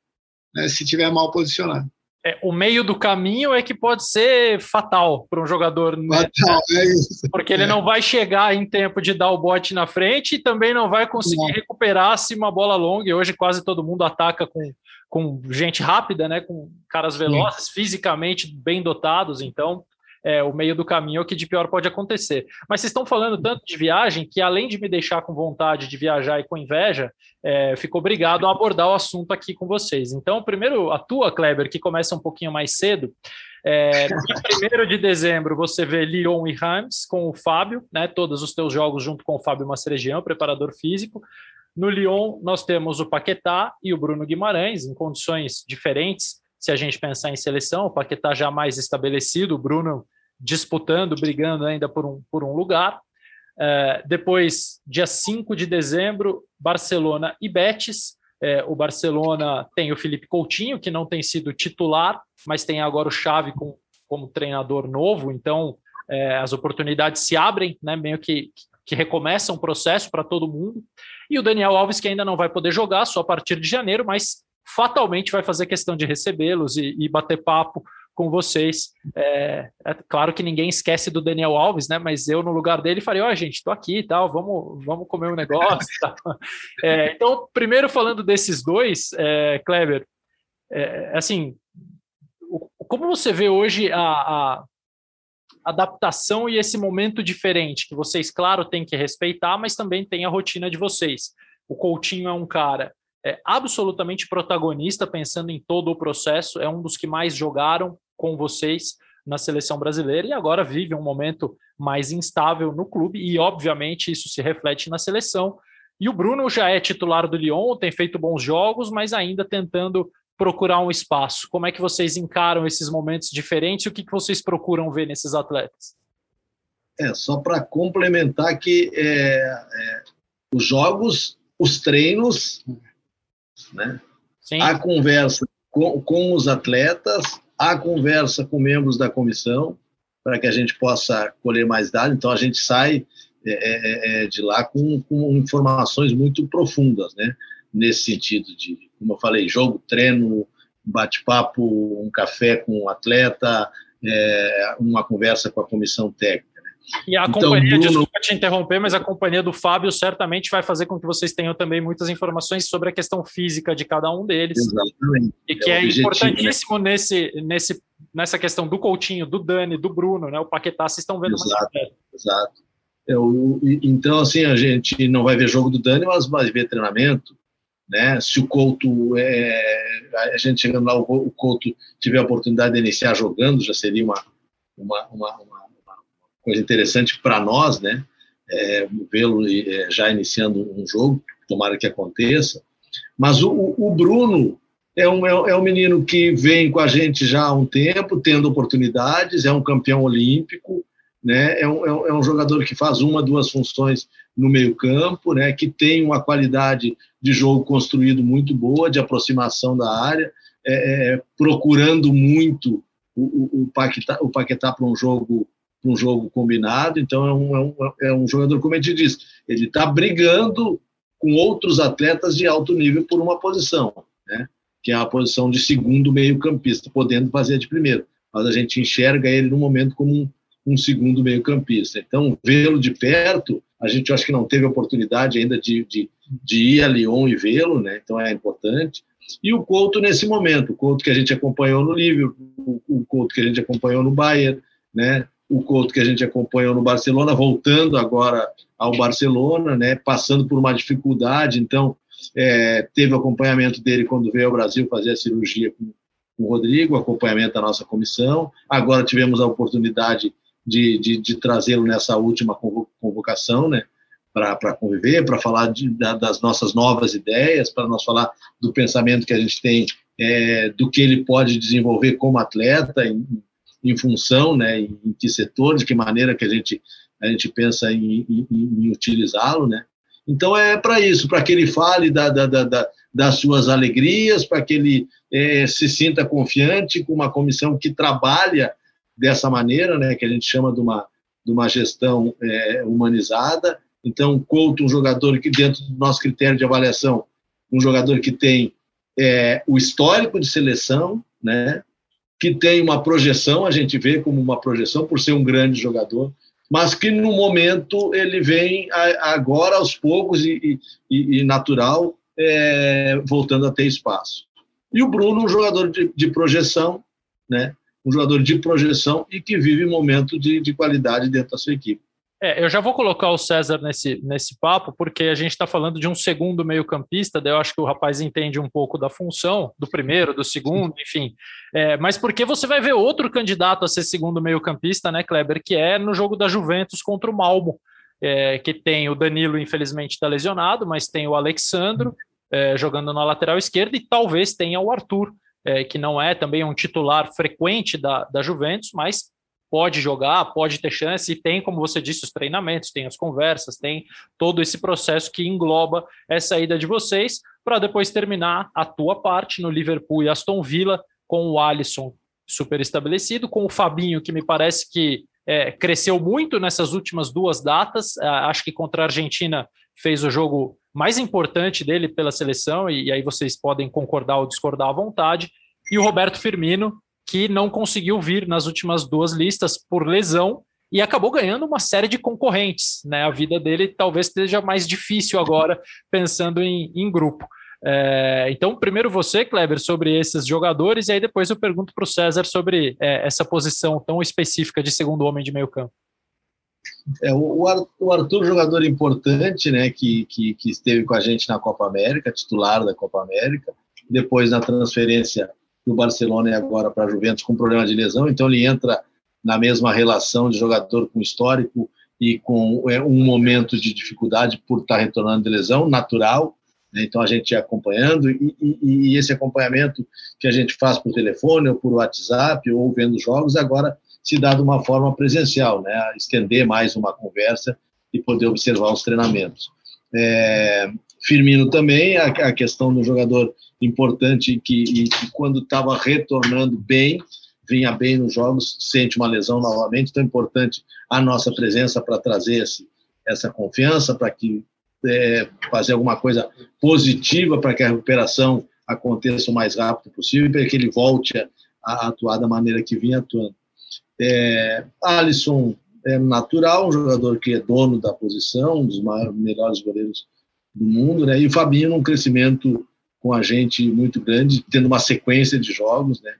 Speaker 3: né, se estiver mal posicionado.
Speaker 1: É, o meio do caminho é que pode ser fatal para um jogador.
Speaker 3: Né? Fatal, né? é isso.
Speaker 1: Porque ele é. não vai chegar em tempo de dar o bote na frente e também não vai conseguir não. recuperar se uma bola longa. E hoje quase todo mundo ataca com, com gente rápida, né? com caras velozes, Sim. fisicamente bem dotados. Então, é, o meio do caminho é o que de pior pode acontecer. Mas vocês estão falando tanto de viagem que, além de me deixar com vontade de viajar e com inveja, é, ficou obrigado a abordar o assunto aqui com vocês. Então, primeiro, a tua, Kleber, que começa um pouquinho mais cedo. É, dia 1 de dezembro, você vê Lyon e Reims com o Fábio, né, todos os teus jogos junto com o Fábio Masseregião, preparador físico. No Lyon, nós temos o Paquetá e o Bruno Guimarães, em condições diferentes. Se a gente pensar em seleção, o Paquetá já mais estabelecido, o Bruno disputando, brigando ainda por um, por um lugar. É, depois, dia 5 de dezembro, Barcelona e Betis. É, o Barcelona tem o Felipe Coutinho, que não tem sido titular, mas tem agora o Xavi com, como treinador novo, então é, as oportunidades se abrem, né, meio que, que recomeça um processo para todo mundo. E o Daniel Alves, que ainda não vai poder jogar só a partir de janeiro, mas fatalmente vai fazer questão de recebê-los e, e bater papo com vocês. É, é, claro que ninguém esquece do Daniel Alves, né? Mas eu, no lugar dele, falei: Ó, oh, gente, tô aqui e tal, vamos, vamos comer um negócio. é, então, primeiro falando desses dois, é, Kleber, é, assim, como você vê hoje a, a adaptação e esse momento diferente que vocês, claro, têm que respeitar, mas também tem a rotina de vocês. O Coutinho é um cara é, absolutamente protagonista, pensando em todo o processo, é um dos que mais jogaram, com vocês na seleção brasileira e agora vive um momento mais instável no clube e, obviamente, isso se reflete na seleção. E o Bruno já é titular do Lyon, tem feito bons jogos, mas ainda tentando procurar um espaço. Como é que vocês encaram esses momentos diferentes e o que, que vocês procuram ver nesses atletas?
Speaker 2: É, só para complementar que é, é, os jogos, os treinos, né? Sim. a conversa com, com os atletas, a conversa com membros da comissão para que a gente possa colher mais dados. Então, a gente sai é, é, é, de lá com, com, informações muito profundas, né? Nesse sentido de, como eu falei, jogo, treino, bate-papo, um café com o um atleta, é, uma conversa com a comissão técnica.
Speaker 1: E a então, companhia, Bruno... desculpa te interromper, mas a companhia do Fábio certamente vai fazer com que vocês tenham também muitas informações sobre a questão física de cada um deles.
Speaker 2: Exatamente.
Speaker 1: E que é, é importantíssimo né? nesse, nesse, nessa questão do Coutinho, do Dani, do Bruno, né? O Paquetá, vocês estão vendo
Speaker 2: exato, mais Exato. Eu, então, assim, a gente não vai ver jogo do Dani, mas vai ver treinamento. Né? Se o Couto, é, a gente chegando lá, o Couto tiver a oportunidade de iniciar jogando, já seria uma, uma, uma, uma coisa interessante para nós, né? É, vê-lo é, já iniciando um jogo, tomara que aconteça. Mas o, o Bruno é um, é um menino que vem com a gente já há um tempo, tendo oportunidades, é um campeão olímpico, né? É um, é um é jogador que faz uma, duas funções no meio-campo, né? Que tem uma qualidade de jogo construído muito boa, de aproximação da área, é, é procurando muito o, o, o Paquetá, o Paquetá para um jogo um jogo combinado, então é um, é um, é um jogador, como a gente diz, ele está brigando com outros atletas de alto nível por uma posição, né? que é a posição de segundo meio-campista, podendo fazer de primeiro, mas a gente enxerga ele no momento como um, um segundo meio-campista. Então, vê-lo de perto, a gente acho que não teve oportunidade ainda de, de, de ir a Lyon e vê-lo, né? então é importante. E o Couto nesse momento, o Couto que a gente acompanhou no Liverpool, o Couto que a gente acompanhou no Bayern, né? O Couto que a gente acompanhou no Barcelona, voltando agora ao Barcelona, né, passando por uma dificuldade, então é, teve o acompanhamento dele quando veio ao Brasil fazer a cirurgia com, com o Rodrigo, acompanhamento da nossa comissão, agora tivemos a oportunidade de, de, de trazê-lo nessa última convocação, né, para conviver, para falar de, da, das nossas novas ideias, para nós falar do pensamento que a gente tem, é, do que ele pode desenvolver como atleta, em, em função, né, em que setor, de que maneira que a gente a gente pensa em, em, em utilizá-lo, né? Então é para isso, para que ele fale da, da, da, das suas alegrias, para que ele é, se sinta confiante com uma comissão que trabalha dessa maneira, né, que a gente chama de uma, de uma gestão é, humanizada. Então, Couto, um jogador que, dentro do nosso critério de avaliação, um jogador que tem é, o histórico de seleção, né, que tem uma projeção, a gente vê como uma projeção por ser um grande jogador, mas que no momento ele vem agora aos poucos e, e, e natural, é, voltando a ter espaço. E o Bruno, um jogador de, de, projeção, né? um jogador de projeção e que vive momento de, de qualidade dentro da sua equipe.
Speaker 1: É, eu já vou colocar o César nesse, nesse papo, porque a gente está falando de um segundo meio-campista, daí eu acho que o rapaz entende um pouco da função do primeiro, do segundo, enfim. É, mas porque você vai ver outro candidato a ser segundo meio-campista, né, Kleber, que é no jogo da Juventus contra o Malmo, é, que tem o Danilo, infelizmente, está lesionado, mas tem o Alexandro é, jogando na lateral esquerda e talvez tenha o Arthur, é, que não é também um titular frequente da, da Juventus, mas pode jogar, pode ter chance, e tem, como você disse, os treinamentos, tem as conversas, tem todo esse processo que engloba essa ida de vocês, para depois terminar a tua parte no Liverpool e Aston Villa, com o Alisson super estabelecido, com o Fabinho, que me parece que é, cresceu muito nessas últimas duas datas, é, acho que contra a Argentina fez o jogo mais importante dele pela seleção, e, e aí vocês podem concordar ou discordar à vontade, e o Roberto Firmino, que não conseguiu vir nas últimas duas listas por lesão e acabou ganhando uma série de concorrentes. Né? A vida dele talvez esteja mais difícil agora, pensando em, em grupo. É, então, primeiro você, Kleber, sobre esses jogadores, e aí depois eu pergunto para o César sobre é, essa posição tão específica de segundo homem de meio campo.
Speaker 2: É, o, Arthur, jogador importante, né, que, que, que esteve com a gente na Copa América, titular da Copa América, depois na transferência do Barcelona e agora para a Juventus com problema de lesão, então ele entra na mesma relação de jogador com histórico e com é, um momento de dificuldade por estar retornando de lesão, natural, né? então a gente ia acompanhando e, e, e, esse acompanhamento que a gente faz por telefone ou por WhatsApp ou vendo jogos, agora se dá de uma forma presencial, né? estender mais uma conversa e poder observar os treinamentos. É, Firmino também, a, a questão do jogador importante que, e, que quando estava retornando bem, vinha bem nos jogos, sente uma lesão novamente, então é importante a nossa presença para trazer esse, essa confiança, para que é, fazer alguma coisa positiva para que a recuperação aconteça o mais rápido possível, para que ele volte a, a atuar da maneira que vinha atuando. É, Alisson é natural, um jogador que é dono da posição, um dos maiores, melhores goleiros do mundo, né? E o Fabinho num crescimento com a gente muito grande, tendo uma sequência de jogos, né?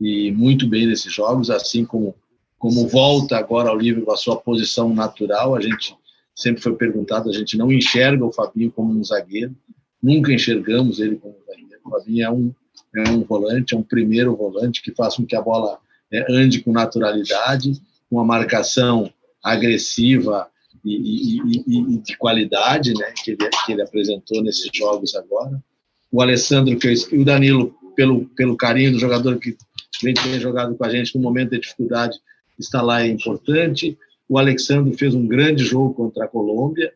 Speaker 2: E muito bem nesses jogos, assim como como volta agora ao livro a sua posição natural, a gente sempre foi perguntado, a gente não enxerga o Fabinho como um zagueiro, nunca enxergamos ele como um zagueiro. O Fabinho é um é um volante, é um primeiro volante que faz com que a bola é, ande com naturalidade, com uma marcação agressiva e, e, e, de qualidade, né, que ele, que ele apresentou nesses jogos agora o Alessandro que e o Danilo pelo pelo carinho do jogador que vem ter jogado com a gente no momento de dificuldade está lá é importante. O Alexandre fez um grande jogo contra a Colômbia,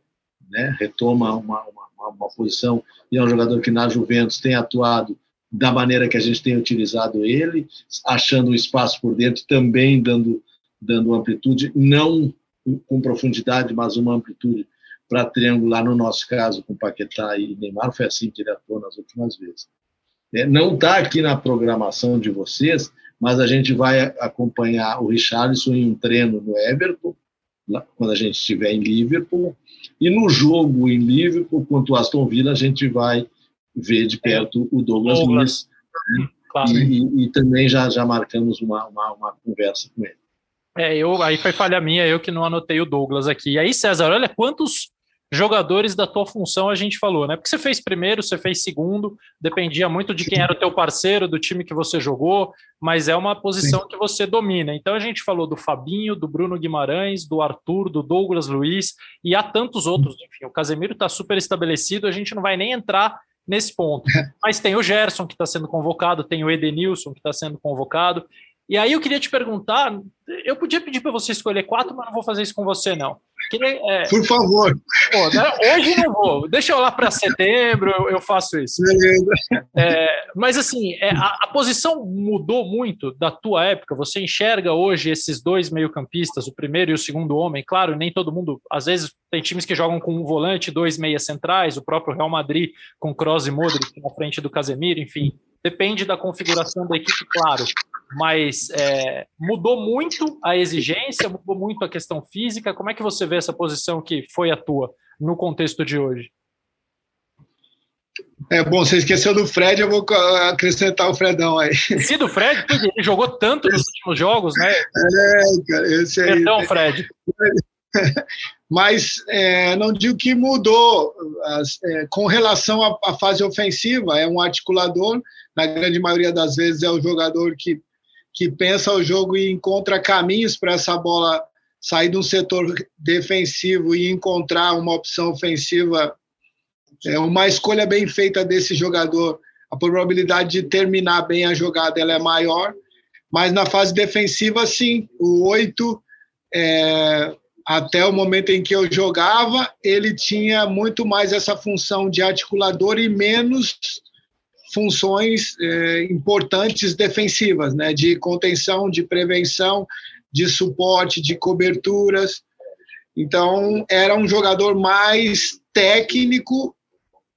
Speaker 2: né? retoma uma, uma, uma posição e é um jogador que na Juventus tem atuado da maneira que a gente tem utilizado ele, achando um espaço por dentro, também dando, dando amplitude, não com profundidade, mas uma amplitude para triangular, no nosso caso, com Paquetá e Neymar, foi assim que ele atuou nas últimas vezes. É, não está aqui na programação de vocês, mas a gente vai acompanhar o Richarlison em um treino no Everton, quando a gente estiver em Liverpool, e no jogo em Liverpool, contra o Aston Villa, a gente vai ver de perto o Douglas, Douglas. Né? claro. e, e, também já, já marcamos uma, uma, uma conversa com ele.
Speaker 1: É, eu, aí foi falha minha, eu que não anotei o Douglas aqui. E aí, César, olha quantos jogadores da tua função a gente falou, né? Porque você fez primeiro, você fez segundo, dependia muito de quem era o teu parceiro, do time que você jogou, mas é uma posição Sim. que você domina. Então a gente falou do Fabinho, do Bruno Guimarães, do Arthur, do Douglas Luiz e há tantos outros. Enfim, o Casemiro está super estabelecido, a gente não vai nem entrar nesse ponto. Mas tem o Gerson que está sendo convocado, tem o Edenilson que está sendo convocado. E aí eu queria te perguntar, eu podia pedir para você escolher quatro, mas não vou fazer isso com você não.
Speaker 3: é, Por favor.
Speaker 1: Pô, né, hoje não vou. Deixa eu lá para setembro, eu, eu, faço isso. É, mas assim, é, a, a, posição mudou muito da tua época. Você enxerga hoje esses dois meio-campistas, o primeiro e o segundo homem. Claro, nem todo mundo. Às vezes tem times que jogam com um volante, dois meias centrais. O próprio Real Madrid com Kroos e Modric na frente do Casemiro. Enfim, depende da configuração da equipe, claro mas é, mudou muito a exigência, mudou muito a questão física. Como é que você vê essa posição que foi a tua no contexto de hoje?
Speaker 3: É bom, você esqueceu do Fred, eu vou acrescentar o Fredão aí.
Speaker 1: Se do Fred, ele jogou tanto nos últimos jogos, né? É, cara, esse aí. Perdão, Fred.
Speaker 3: Mas é, não digo que mudou as, é, com relação à, à, fase ofensiva, é um articulador, na grande maioria das vezes é o jogador que que pensa o jogo e encontra caminhos para essa bola sair de um setor defensivo e encontrar uma opção ofensiva, é uma escolha bem feita desse jogador. A probabilidade de terminar bem a jogada ela é maior, mas na fase defensiva, sim. O 8, é, até o momento em que eu jogava, ele tinha muito mais essa função de articulador e menos funções é, importantes defensivas, né, de contenção, de prevenção, de suporte, de coberturas. Então, era um jogador mais técnico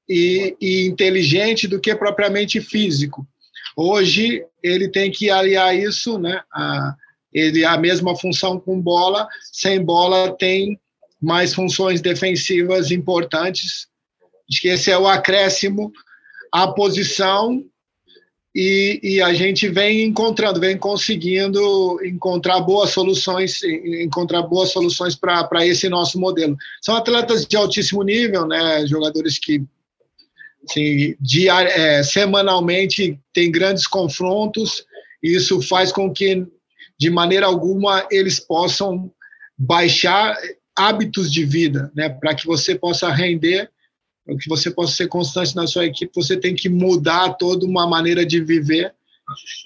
Speaker 3: e, e inteligente do que propriamente físico. Hoje, ele tem que aliar isso, né, a, ele a mesma função com bola, sem bola tem mais funções defensivas importantes. Acho que esse é o acréscimo a posição e, e, a gente vem encontrando, vem conseguindo encontrar boas soluções, encontrar boas soluções para esse nosso modelo. São atletas de altíssimo nível, né? Jogadores que assim, diar, é, semanalmente têm grandes confrontos. E isso faz com que, de maneira alguma, eles possam baixar hábitos de vida, né? Para que você possa render para que você possa ser constante na sua equipe, você tem que mudar toda uma maneira de viver.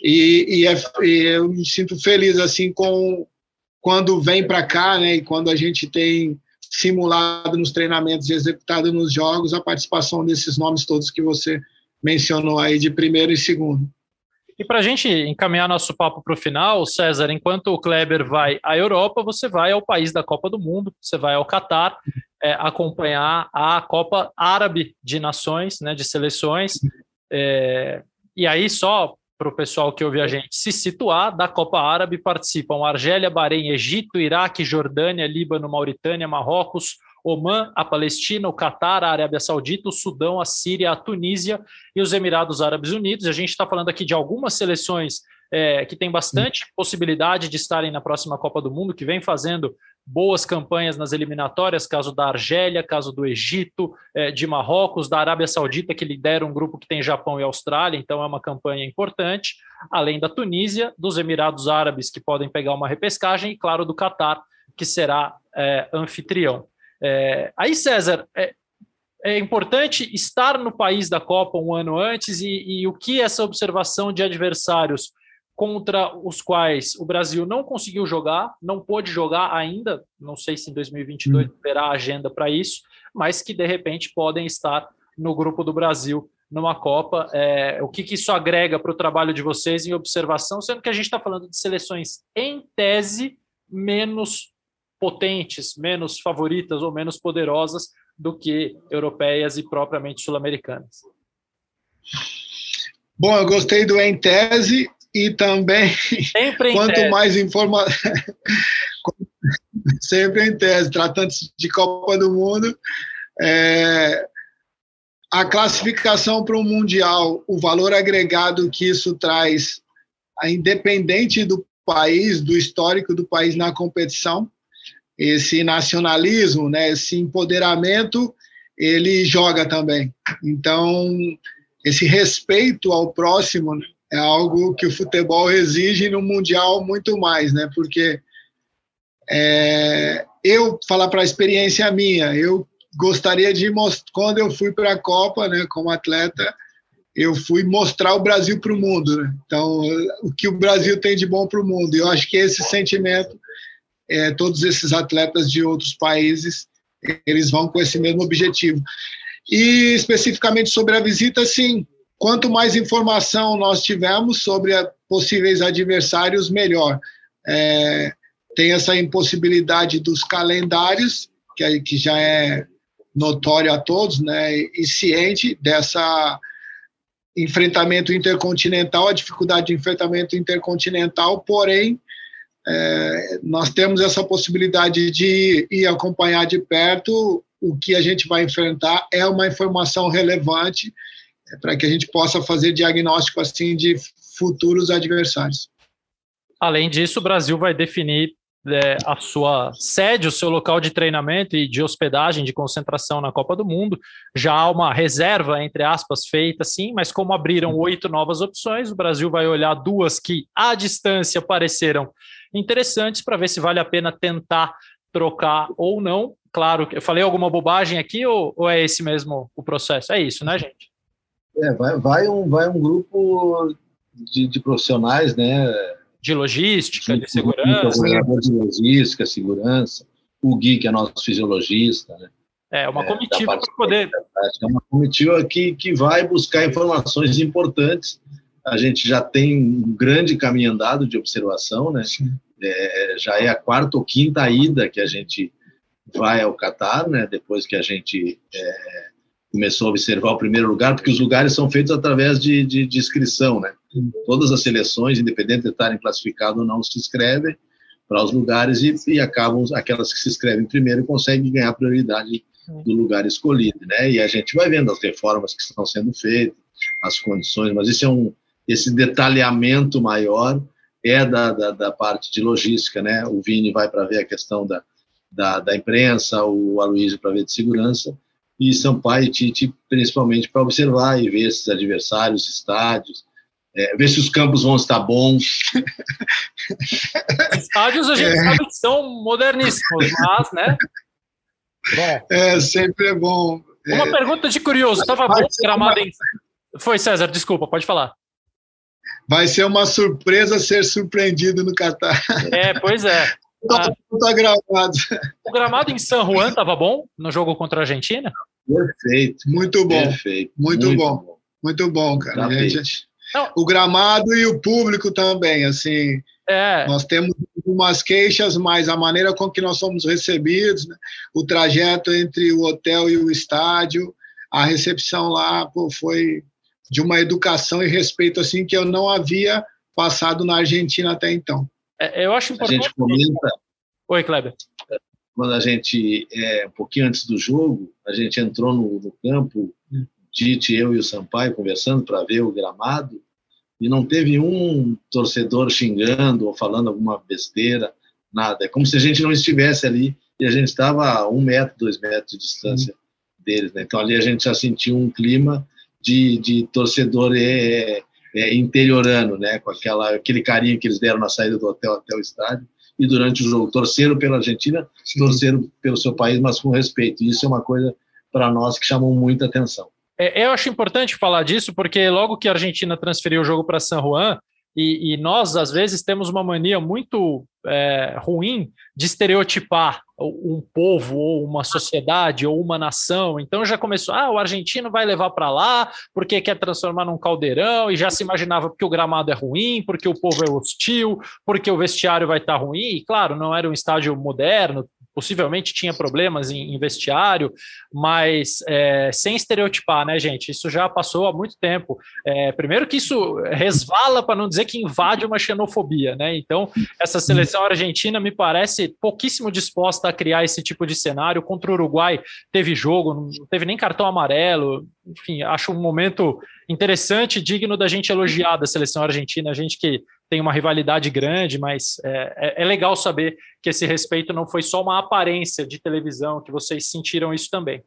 Speaker 3: E, e, é, e eu me sinto feliz assim com quando vem para cá, né? E quando a gente tem simulado nos treinamentos e executado nos jogos a participação desses nomes todos que você mencionou aí de primeiro e segundo.
Speaker 1: E para a gente encaminhar nosso papo para o final, César, enquanto o Kleber vai à Europa, você vai ao país da Copa do Mundo, você vai ao Catar é, acompanhar a Copa Árabe de Nações, né, de seleções. É, e aí, só para o pessoal que ouve a gente se situar, da Copa Árabe participam Argélia, Bahrein, Egito, Iraque, Jordânia, Líbano, Mauritânia, Marrocos, Oman, a Palestina, o Catar, a Arábia Saudita, o Sudão, a Síria, a Tunísia e os Emirados Árabes Unidos. A gente está falando aqui de algumas seleções é, que têm bastante possibilidade de estarem na próxima Copa do Mundo, que vem fazendo boas campanhas nas eliminatórias, caso da Argélia, caso do Egito, é, de Marrocos, da Arábia Saudita, que lidera um grupo que tem Japão e Austrália, então é uma campanha importante, além da Tunísia, dos Emirados Árabes, que podem pegar uma repescagem, e, claro, do Catar, que será é, anfitrião. É, aí, César, é, é, importante estar no país da Copa um ano antes e, e o que essa observação de adversários contra os quais o Brasil não conseguiu jogar, não pôde jogar ainda, não sei se em 2022 hum. terá agenda para isso, mas que de repente podem estar no grupo do Brasil numa Copa. É, o que, que isso agrega para o trabalho de vocês em observação, sendo que a gente está falando de seleções em tese menos potentes, menos favoritas ou menos poderosas do que europeias e propriamente sul-americanas.
Speaker 3: Bom, eu gostei do em tese e também quanto tese. mais informação sempre em tese tratando de Copa do Mundo é, a classificação para o mundial o valor agregado que isso traz independente do país do histórico do país na competição esse nacionalismo né esse empoderamento ele joga também então esse respeito ao próximo né, é algo que o futebol exige no mundial muito mais, né? Porque é, eu falar para a experiência minha, eu gostaria de mostrar quando eu fui para a Copa, né, como atleta, eu fui mostrar o Brasil para o mundo. Né? Então, o que o Brasil tem de bom para o mundo. Eu acho que esse sentimento é, todos esses atletas de outros países, eles vão com esse mesmo objetivo. E especificamente sobre a visita, sim, quanto mais informação nós tivermos sobre possíveis adversários, melhor. É, tem essa impossibilidade dos calendários, que, que já é notório a todos, né, e ciente dessa enfrentamento intercontinental, a dificuldade de enfrentamento intercontinental, porém, é, nós temos essa possibilidade de ir acompanhar de perto o que a gente vai enfrentar, é uma informação relevante é, para que a gente possa fazer diagnóstico assim de futuros adversários.
Speaker 1: Além disso, o Brasil vai definir é, a sua sede, o seu local de treinamento e de hospedagem, de concentração na Copa do Mundo. Já há uma reserva, entre aspas, feita sim, mas como abriram oito novas opções, o Brasil vai olhar duas que à distância pareceram interessantes para ver se vale a pena tentar trocar ou não. Claro, eu falei alguma bobagem aqui ou, ou é esse mesmo o processo? É isso, né, gente?
Speaker 2: É, vai, vai, um, vai um grupo de, de profissionais, né?
Speaker 1: de logística, de, de segurança.
Speaker 2: De logística, segurança. O Gui, que é nosso fisiologista, né?
Speaker 1: É, uma é, comitiva para poder.
Speaker 2: É uma comitiva que, que vai buscar informações importantes. A gente já tem um grande caminho andado de observação, né? É, já é a quarta ou quinta ida que a gente vai ao Catar, né? Depois que a gente é, começou a observar o primeiro lugar, porque os lugares são feitos através de, de, de inscrição, né? Todas as seleções, independente de estarem classificadas ou não, se inscrevem para os lugares e, e, acabam, aquelas que se inscrevem primeiro conseguem ganhar prioridade do lugar escolhido, né? E a gente vai vendo as reformas que estão sendo feitas, as condições, mas isso é um, esse detalhamento maior é da, da, da parte de logística, né? O Vini vai para ver a questão da, da, da imprensa, o Aloysio para ver de segurança, e Sampaio e Tite principalmente para observar e ver esses adversários, estádios, é, ver se os campos vão estar bons.
Speaker 1: Estádios a gente é. sabe que são moderníssimos, mas, né?
Speaker 3: Bom. É, sempre é bom.
Speaker 1: Uma
Speaker 3: é,
Speaker 1: pergunta de curioso, estava bom gramado em... Foi, César, desculpa, pode falar.
Speaker 3: Vai ser uma surpresa ser surpreendido no Catar.
Speaker 1: É, pois é.
Speaker 3: Ah, tá gramado.
Speaker 1: O gramado em San Juan estava bom no jogo contra a Argentina?
Speaker 3: Perfeito. Muito bom. Perfeito. Muito, muito bom. bom. Muito bom, cara. Gente, o gramado e o público também, assim. É. Nós temos umas queixas, mas a maneira com que nós somos recebidos, né? o trajeto entre o hotel e o estádio, a recepção lá, pô, foi de uma educação e respeito assim que eu não havia passado na Argentina até então.
Speaker 1: É, eu acho importante.
Speaker 2: A gente comenta.
Speaker 1: Oi, Kleber.
Speaker 2: Quando a gente, é, um pouquinho antes do jogo, a gente entrou no, no campo, Tite, eu e o Sampaio conversando para ver o gramado, e não teve um torcedor xingando ou falando alguma besteira, nada. É como se a gente não estivesse ali e a gente estava a um metro, dois metros de distância deles. Né? Então ali a gente já sentiu um clima de, de torcedor é, é, interiorano, né? com aquela, aquele carinho que eles deram na saída do hotel até o estádio e durante o jogo. Torceram pela Argentina, Sim. torceram pelo seu país, mas com respeito. E isso é uma coisa para nós que chamou muita atenção.
Speaker 1: É, eu acho importante falar disso, porque logo que a Argentina transferiu o jogo para San Juan, e, e, nós, às vezes, temos uma mania muito é, ruim de estereotipar um povo, ou uma sociedade, ou uma nação. Então já começou, ah, o argentino vai levar para lá porque quer transformar num caldeirão, e já se imaginava porque o gramado é ruim, porque o povo é hostil, porque o vestiário vai estar tá ruim. E claro, não era um estádio moderno, possivelmente tinha problemas em, em vestiário, mas é, sem estereotipar, né, gente? Isso já passou há muito tempo. É, primeiro que isso resvala, para não dizer que invade uma xenofobia, né? Então, essa seleção argentina me parece pouquíssimo disposta a criar esse tipo de cenário. Contra o Uruguai teve jogo, não teve nem cartão amarelo. Enfim, acho um momento interessante, digno da gente elogiar da seleção argentina, a gente que tem uma rivalidade grande, mas é, é, é, legal saber que esse respeito não foi só uma aparência de televisão, que vocês sentiram isso também.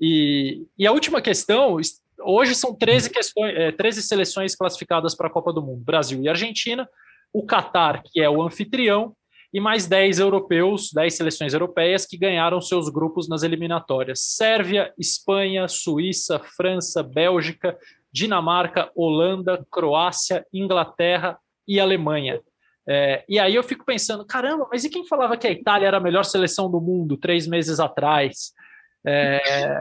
Speaker 1: E, e a última questão, hoje são 13, questões, é, 13 seleções classificadas para a Copa do Mundo, Brasil e Argentina, o Catar, que é o anfitrião, e mais 10 europeus, 10 seleções europeias que ganharam seus grupos nas eliminatórias. Sérvia, Espanha, Suíça, França, Bélgica, Dinamarca, Holanda, Croácia, Inglaterra, e Alemanha. É, e aí eu fico pensando, caramba, mas e quem falava que a Itália era a melhor seleção do mundo três meses atrás? É,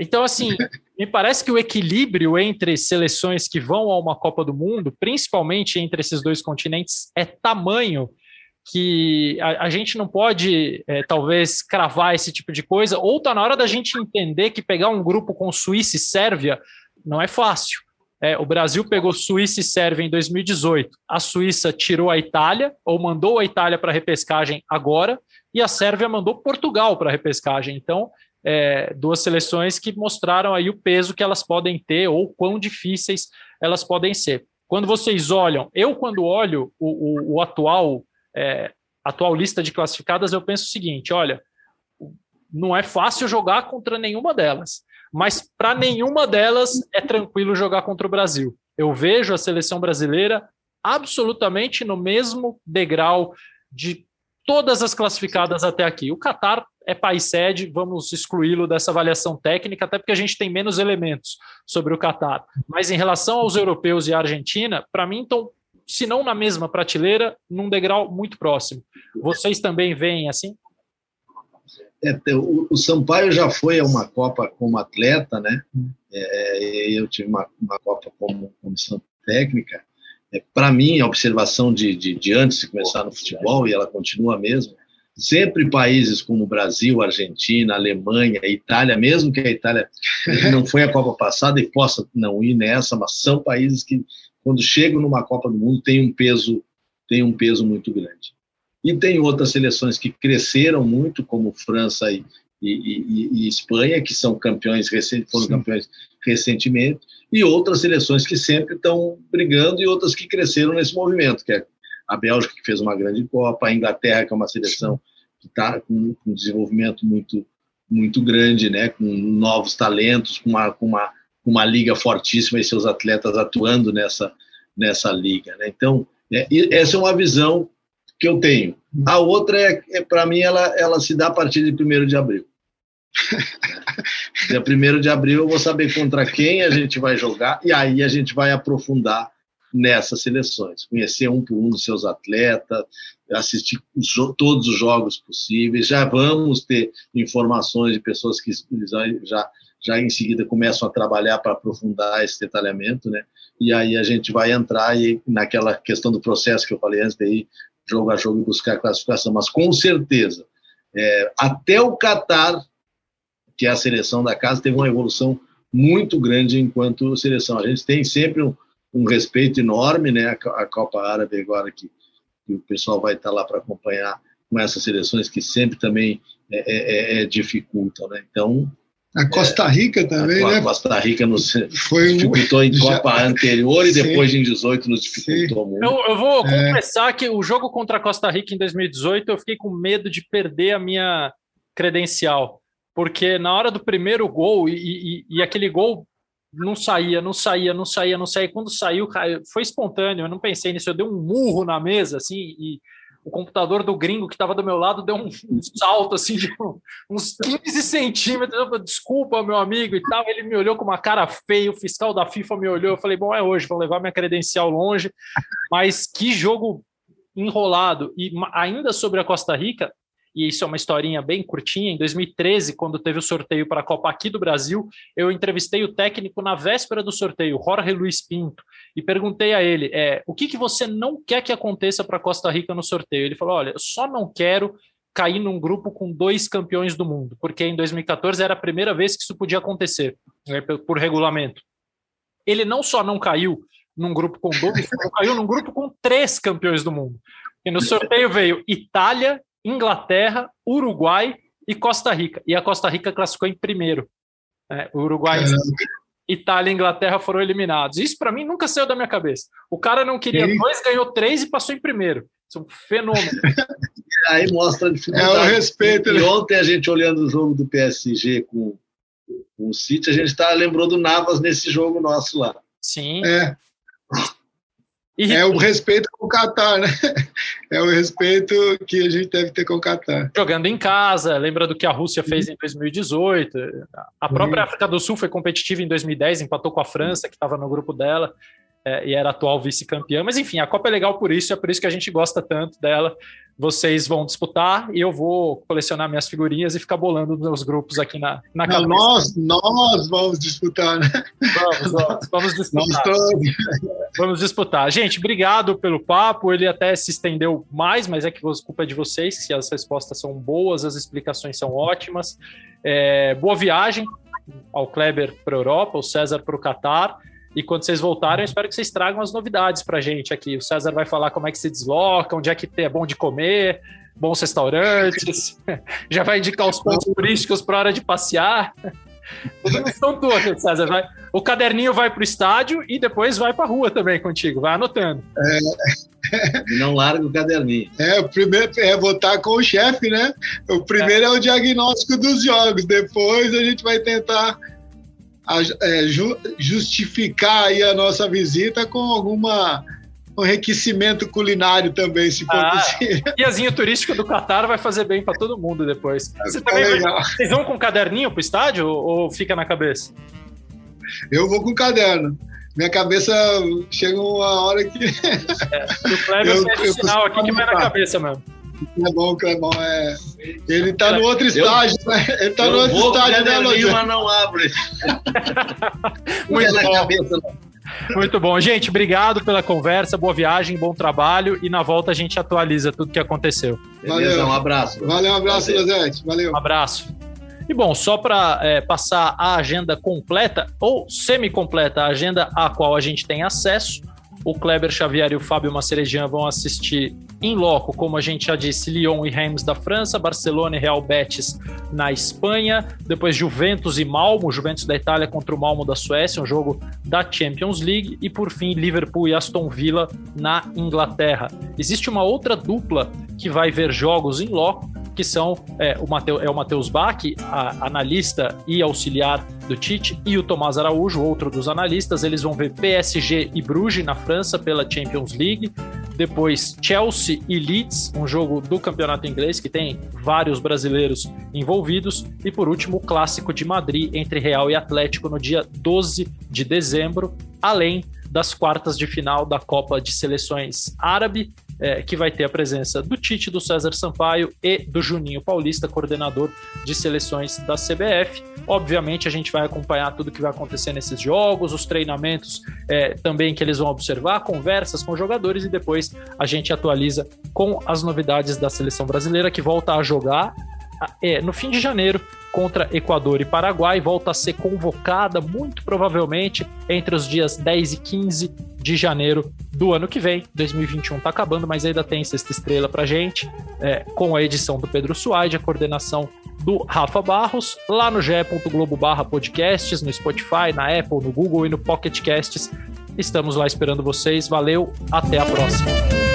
Speaker 1: então, assim, me parece que o equilíbrio entre seleções que vão a uma Copa do Mundo, principalmente entre esses dois continentes, é tamanho que a, a gente não pode, é, talvez, cravar esse tipo de coisa, ou está na hora da gente entender que pegar um grupo com Suíça e Sérvia não é fácil. É, o Brasil pegou Suíça e Sérvia em 2018. A Suíça tirou a Itália, ou mandou a Itália para repescagem agora, e a Sérvia mandou Portugal para repescagem. Então, é, duas seleções que mostraram aí o peso que elas podem ter, ou quão difíceis elas podem ser. Quando vocês olham, eu quando olho o, o, o atual é, atual lista de classificadas, eu penso o seguinte: olha, não é fácil jogar contra nenhuma delas, mas para nenhuma delas é tranquilo jogar contra o Brasil. Eu vejo a seleção brasileira absolutamente no mesmo degrau de todas as classificadas até aqui. O Catar é país sede, vamos excluí-lo dessa avaliação técnica, até porque a gente tem menos elementos sobre o Catar. Mas em relação aos europeus e Argentina, para mim estão se não na mesma prateleira, num degrau muito próximo. Vocês também veem assim?
Speaker 2: É, o, Sampaio já foi a uma Copa como atleta, né? É, eu tive uma, uma Copa como comissão técnica. É, Para mim, a observação de, de, de, antes de começar no futebol, e ela continua mesmo, sempre países como Brasil, Argentina, Alemanha, Itália, mesmo que a Itália não foi a Copa passada e possa não ir nessa, mas são países que quando chegam numa Copa do Mundo, tem um peso, tem um peso muito grande. E tem outras seleções que cresceram muito, como França e, e, e, e Espanha, que são campeões foram Sim. campeões recentemente, e outras seleções que sempre estão brigando e outras que cresceram nesse movimento, que é a Bélgica, que fez uma grande Copa, a Inglaterra, que é uma seleção que está com um desenvolvimento muito muito grande, né, com novos talentos, com uma, com uma uma liga fortíssima e seus atletas atuando nessa, nessa liga. Né? Então, é, essa é uma visão que eu tenho. A outra, é, é para mim, ela, ela se dá a partir de 1 de abril. Dia 1 de abril eu vou saber contra quem a gente vai jogar e aí a gente vai aprofundar nessas seleções, conhecer um por um dos seus atletas, assistir os, todos os jogos possíveis. Já vamos ter informações de pessoas que já já em seguida começam a trabalhar para aprofundar esse detalhamento, né? E aí a gente vai entrar e naquela questão do processo que eu falei antes ir jogo a jogo e buscar a classificação, mas com certeza, é, até o Catar, que é a seleção da casa, teve uma evolução muito grande enquanto seleção. A gente tem sempre um, um respeito enorme, né? A, a Copa Árabe agora que, que, o pessoal vai estar lá para acompanhar com essas seleções que sempre também é, é, é dificultam, né? Então
Speaker 3: a Costa Rica também,
Speaker 2: a
Speaker 3: né?
Speaker 2: Costa Rica nos foi dificultou em já... Copa anterior e depois Sim. em 18 nos dificultou Sim. muito.
Speaker 1: Eu, eu vou é. confessar que o jogo contra a Costa Rica em 2018 eu fiquei com medo de perder a minha credencial, porque na hora do primeiro gol e, e, e aquele gol não saía, não saía, não saía, não saía. Quando saiu, foi espontâneo. Eu não pensei nisso. Eu dei um murro na mesa assim e o computador do gringo que estava do meu lado deu um, um salto assim de uns 15 centímetros. Eu falei, desculpa, meu amigo e tal. Ele me olhou com uma cara feia, o fiscal da FIFA me olhou. Eu falei, bom, é hoje, vou levar minha credencial longe. Mas que jogo enrolado. E ainda sobre a Costa Rica, e isso é uma historinha bem curtinha. Em 2013, quando teve o sorteio para a Copa aqui do Brasil, eu entrevistei o técnico na véspera do sorteio, Jorge Luiz Pinto, e perguntei a ele: é, o que, que você não quer que aconteça para Costa Rica no sorteio? Ele falou: olha, eu só não quero cair num grupo com dois campeões do mundo, porque em 2014 era a primeira vez que isso podia acontecer, né, por regulamento. Ele não só não caiu num grupo com dois, caiu num grupo com três campeões do mundo. E no sorteio veio Itália, Inglaterra, Uruguai e Costa Rica. E a Costa Rica classificou em primeiro. É, o Uruguai, Itália e Inglaterra foram eliminados. Isso para mim nunca saiu da minha cabeça. O cara não queria Sim. dois, ganhou três e passou em primeiro. Isso é um fenômeno.
Speaker 2: Aí mostra a dificuldade.
Speaker 3: É o respeito.
Speaker 2: E né? ontem a gente olhando o jogo do PSG com, com o City, a gente tá, lembrou do Navas nesse jogo nosso lá.
Speaker 1: Sim.
Speaker 3: É. E... É o respeito com o Catar, né? É o respeito que a gente deve ter com o Catar.
Speaker 1: Jogando em casa, lembra do que a Rússia fez em 2018. A própria África do Sul foi competitiva em 2010, empatou com a França, que estava no grupo dela. É, e era atual vice-campeã. Mas enfim, a Copa é legal por isso, é por isso que a gente gosta tanto dela. Vocês vão disputar e eu vou colecionar minhas figurinhas e ficar bolando meus grupos aqui na, na
Speaker 3: Não, nós, nós vamos disputar, né?
Speaker 1: Vamos, vamos, vamos disputar. vamos disputar. Gente, obrigado pelo papo. Ele até se estendeu mais, mas é que a culpa é de vocês, que as respostas são boas, as explicações são ótimas. É, boa viagem ao Kleber para a Europa, o César para o Catar. E quando vocês voltarem, eu espero que vocês tragam as novidades para a gente aqui. O César vai falar como é que se desloca, onde é que é bom de comer, bons restaurantes. Já vai indicar os pontos turísticos para hora de passear. São todos, César. Vai. O caderninho vai para o estádio e depois vai para a rua também contigo. Vai anotando.
Speaker 2: É. não larga o caderninho.
Speaker 3: É, o primeiro é votar com o chefe, né? O primeiro é. é o diagnóstico dos jogos. Depois a gente vai tentar é, justificar aí a nossa visita com alguma um enriquecimento culinário também, se for ah, possível.
Speaker 1: Guiazinho turístico do Catar vai fazer bem para todo mundo depois. Você tá também vai, vocês vão com caderninho pro estádio ou, ou fica na cabeça?
Speaker 3: Eu vou com caderno. Minha cabeça chega uma hora que.
Speaker 1: É, o Kleber fez sinal aqui que vai na cabeça mesmo.
Speaker 3: Clebão, Clebão, é. Ele tá no outro estágio, eu, né? Ele tá no outro estágio, né,
Speaker 2: Lodinho? mas não abre.
Speaker 1: Muito bom. Cabeça, Muito bom. Gente, obrigado pela conversa, boa viagem, bom trabalho e na volta a gente atualiza tudo que aconteceu.
Speaker 2: Beleza, Valeu. um abraço.
Speaker 3: Valeu, um abraço, Lozete. Valeu.
Speaker 1: Um abraço. E bom, só para é, passar a agenda completa ou semi-completa, a agenda a qual a gente tem acesso, o Kleber Xavier e o Fábio Macerejian vão assistir em loco, como a gente já disse, Lyon e Reims da França, Barcelona e Real Betis na Espanha, depois Juventus e Malmo, Juventus da Itália contra o Malmo da Suécia, um jogo da Champions League, e por fim Liverpool e Aston Villa na Inglaterra. Existe uma outra dupla que vai ver jogos em loco, que são é, o, Mateu, é o Matheus Bach, a, analista e auxiliar do Tite, e o Tomás Araújo, outro dos analistas. Eles vão ver PSG e Bruges na França pela Champions League. Depois Chelsea e Leeds, um jogo do campeonato inglês que tem vários brasileiros envolvidos. E por último, o clássico de Madrid entre Real e Atlético no dia 12 de dezembro, além das quartas de final da Copa de Seleções Árabe é, que vai ter a presença do Tite, do César Sampaio e do Juninho Paulista, coordenador de seleções da CBF. Obviamente, a gente vai acompanhar tudo que vai acontecer nesses jogos, os treinamentos é, também que eles vão observar, conversas com jogadores e depois a gente atualiza com as novidades da seleção brasileira que volta a jogar é, no fim de janeiro contra Equador e Paraguai, volta a ser convocada muito provavelmente entre os dias 10 e 15 de janeiro do ano que vem. 2021 está acabando, mas ainda tem sexta estrela para gente, é, com a edição do Pedro Suaide, a coordenação do Rafa Barros, lá no ge.globo barra podcasts, no Spotify, na Apple, no Google e no Pocket Casts. Estamos lá esperando vocês. Valeu, até a próxima.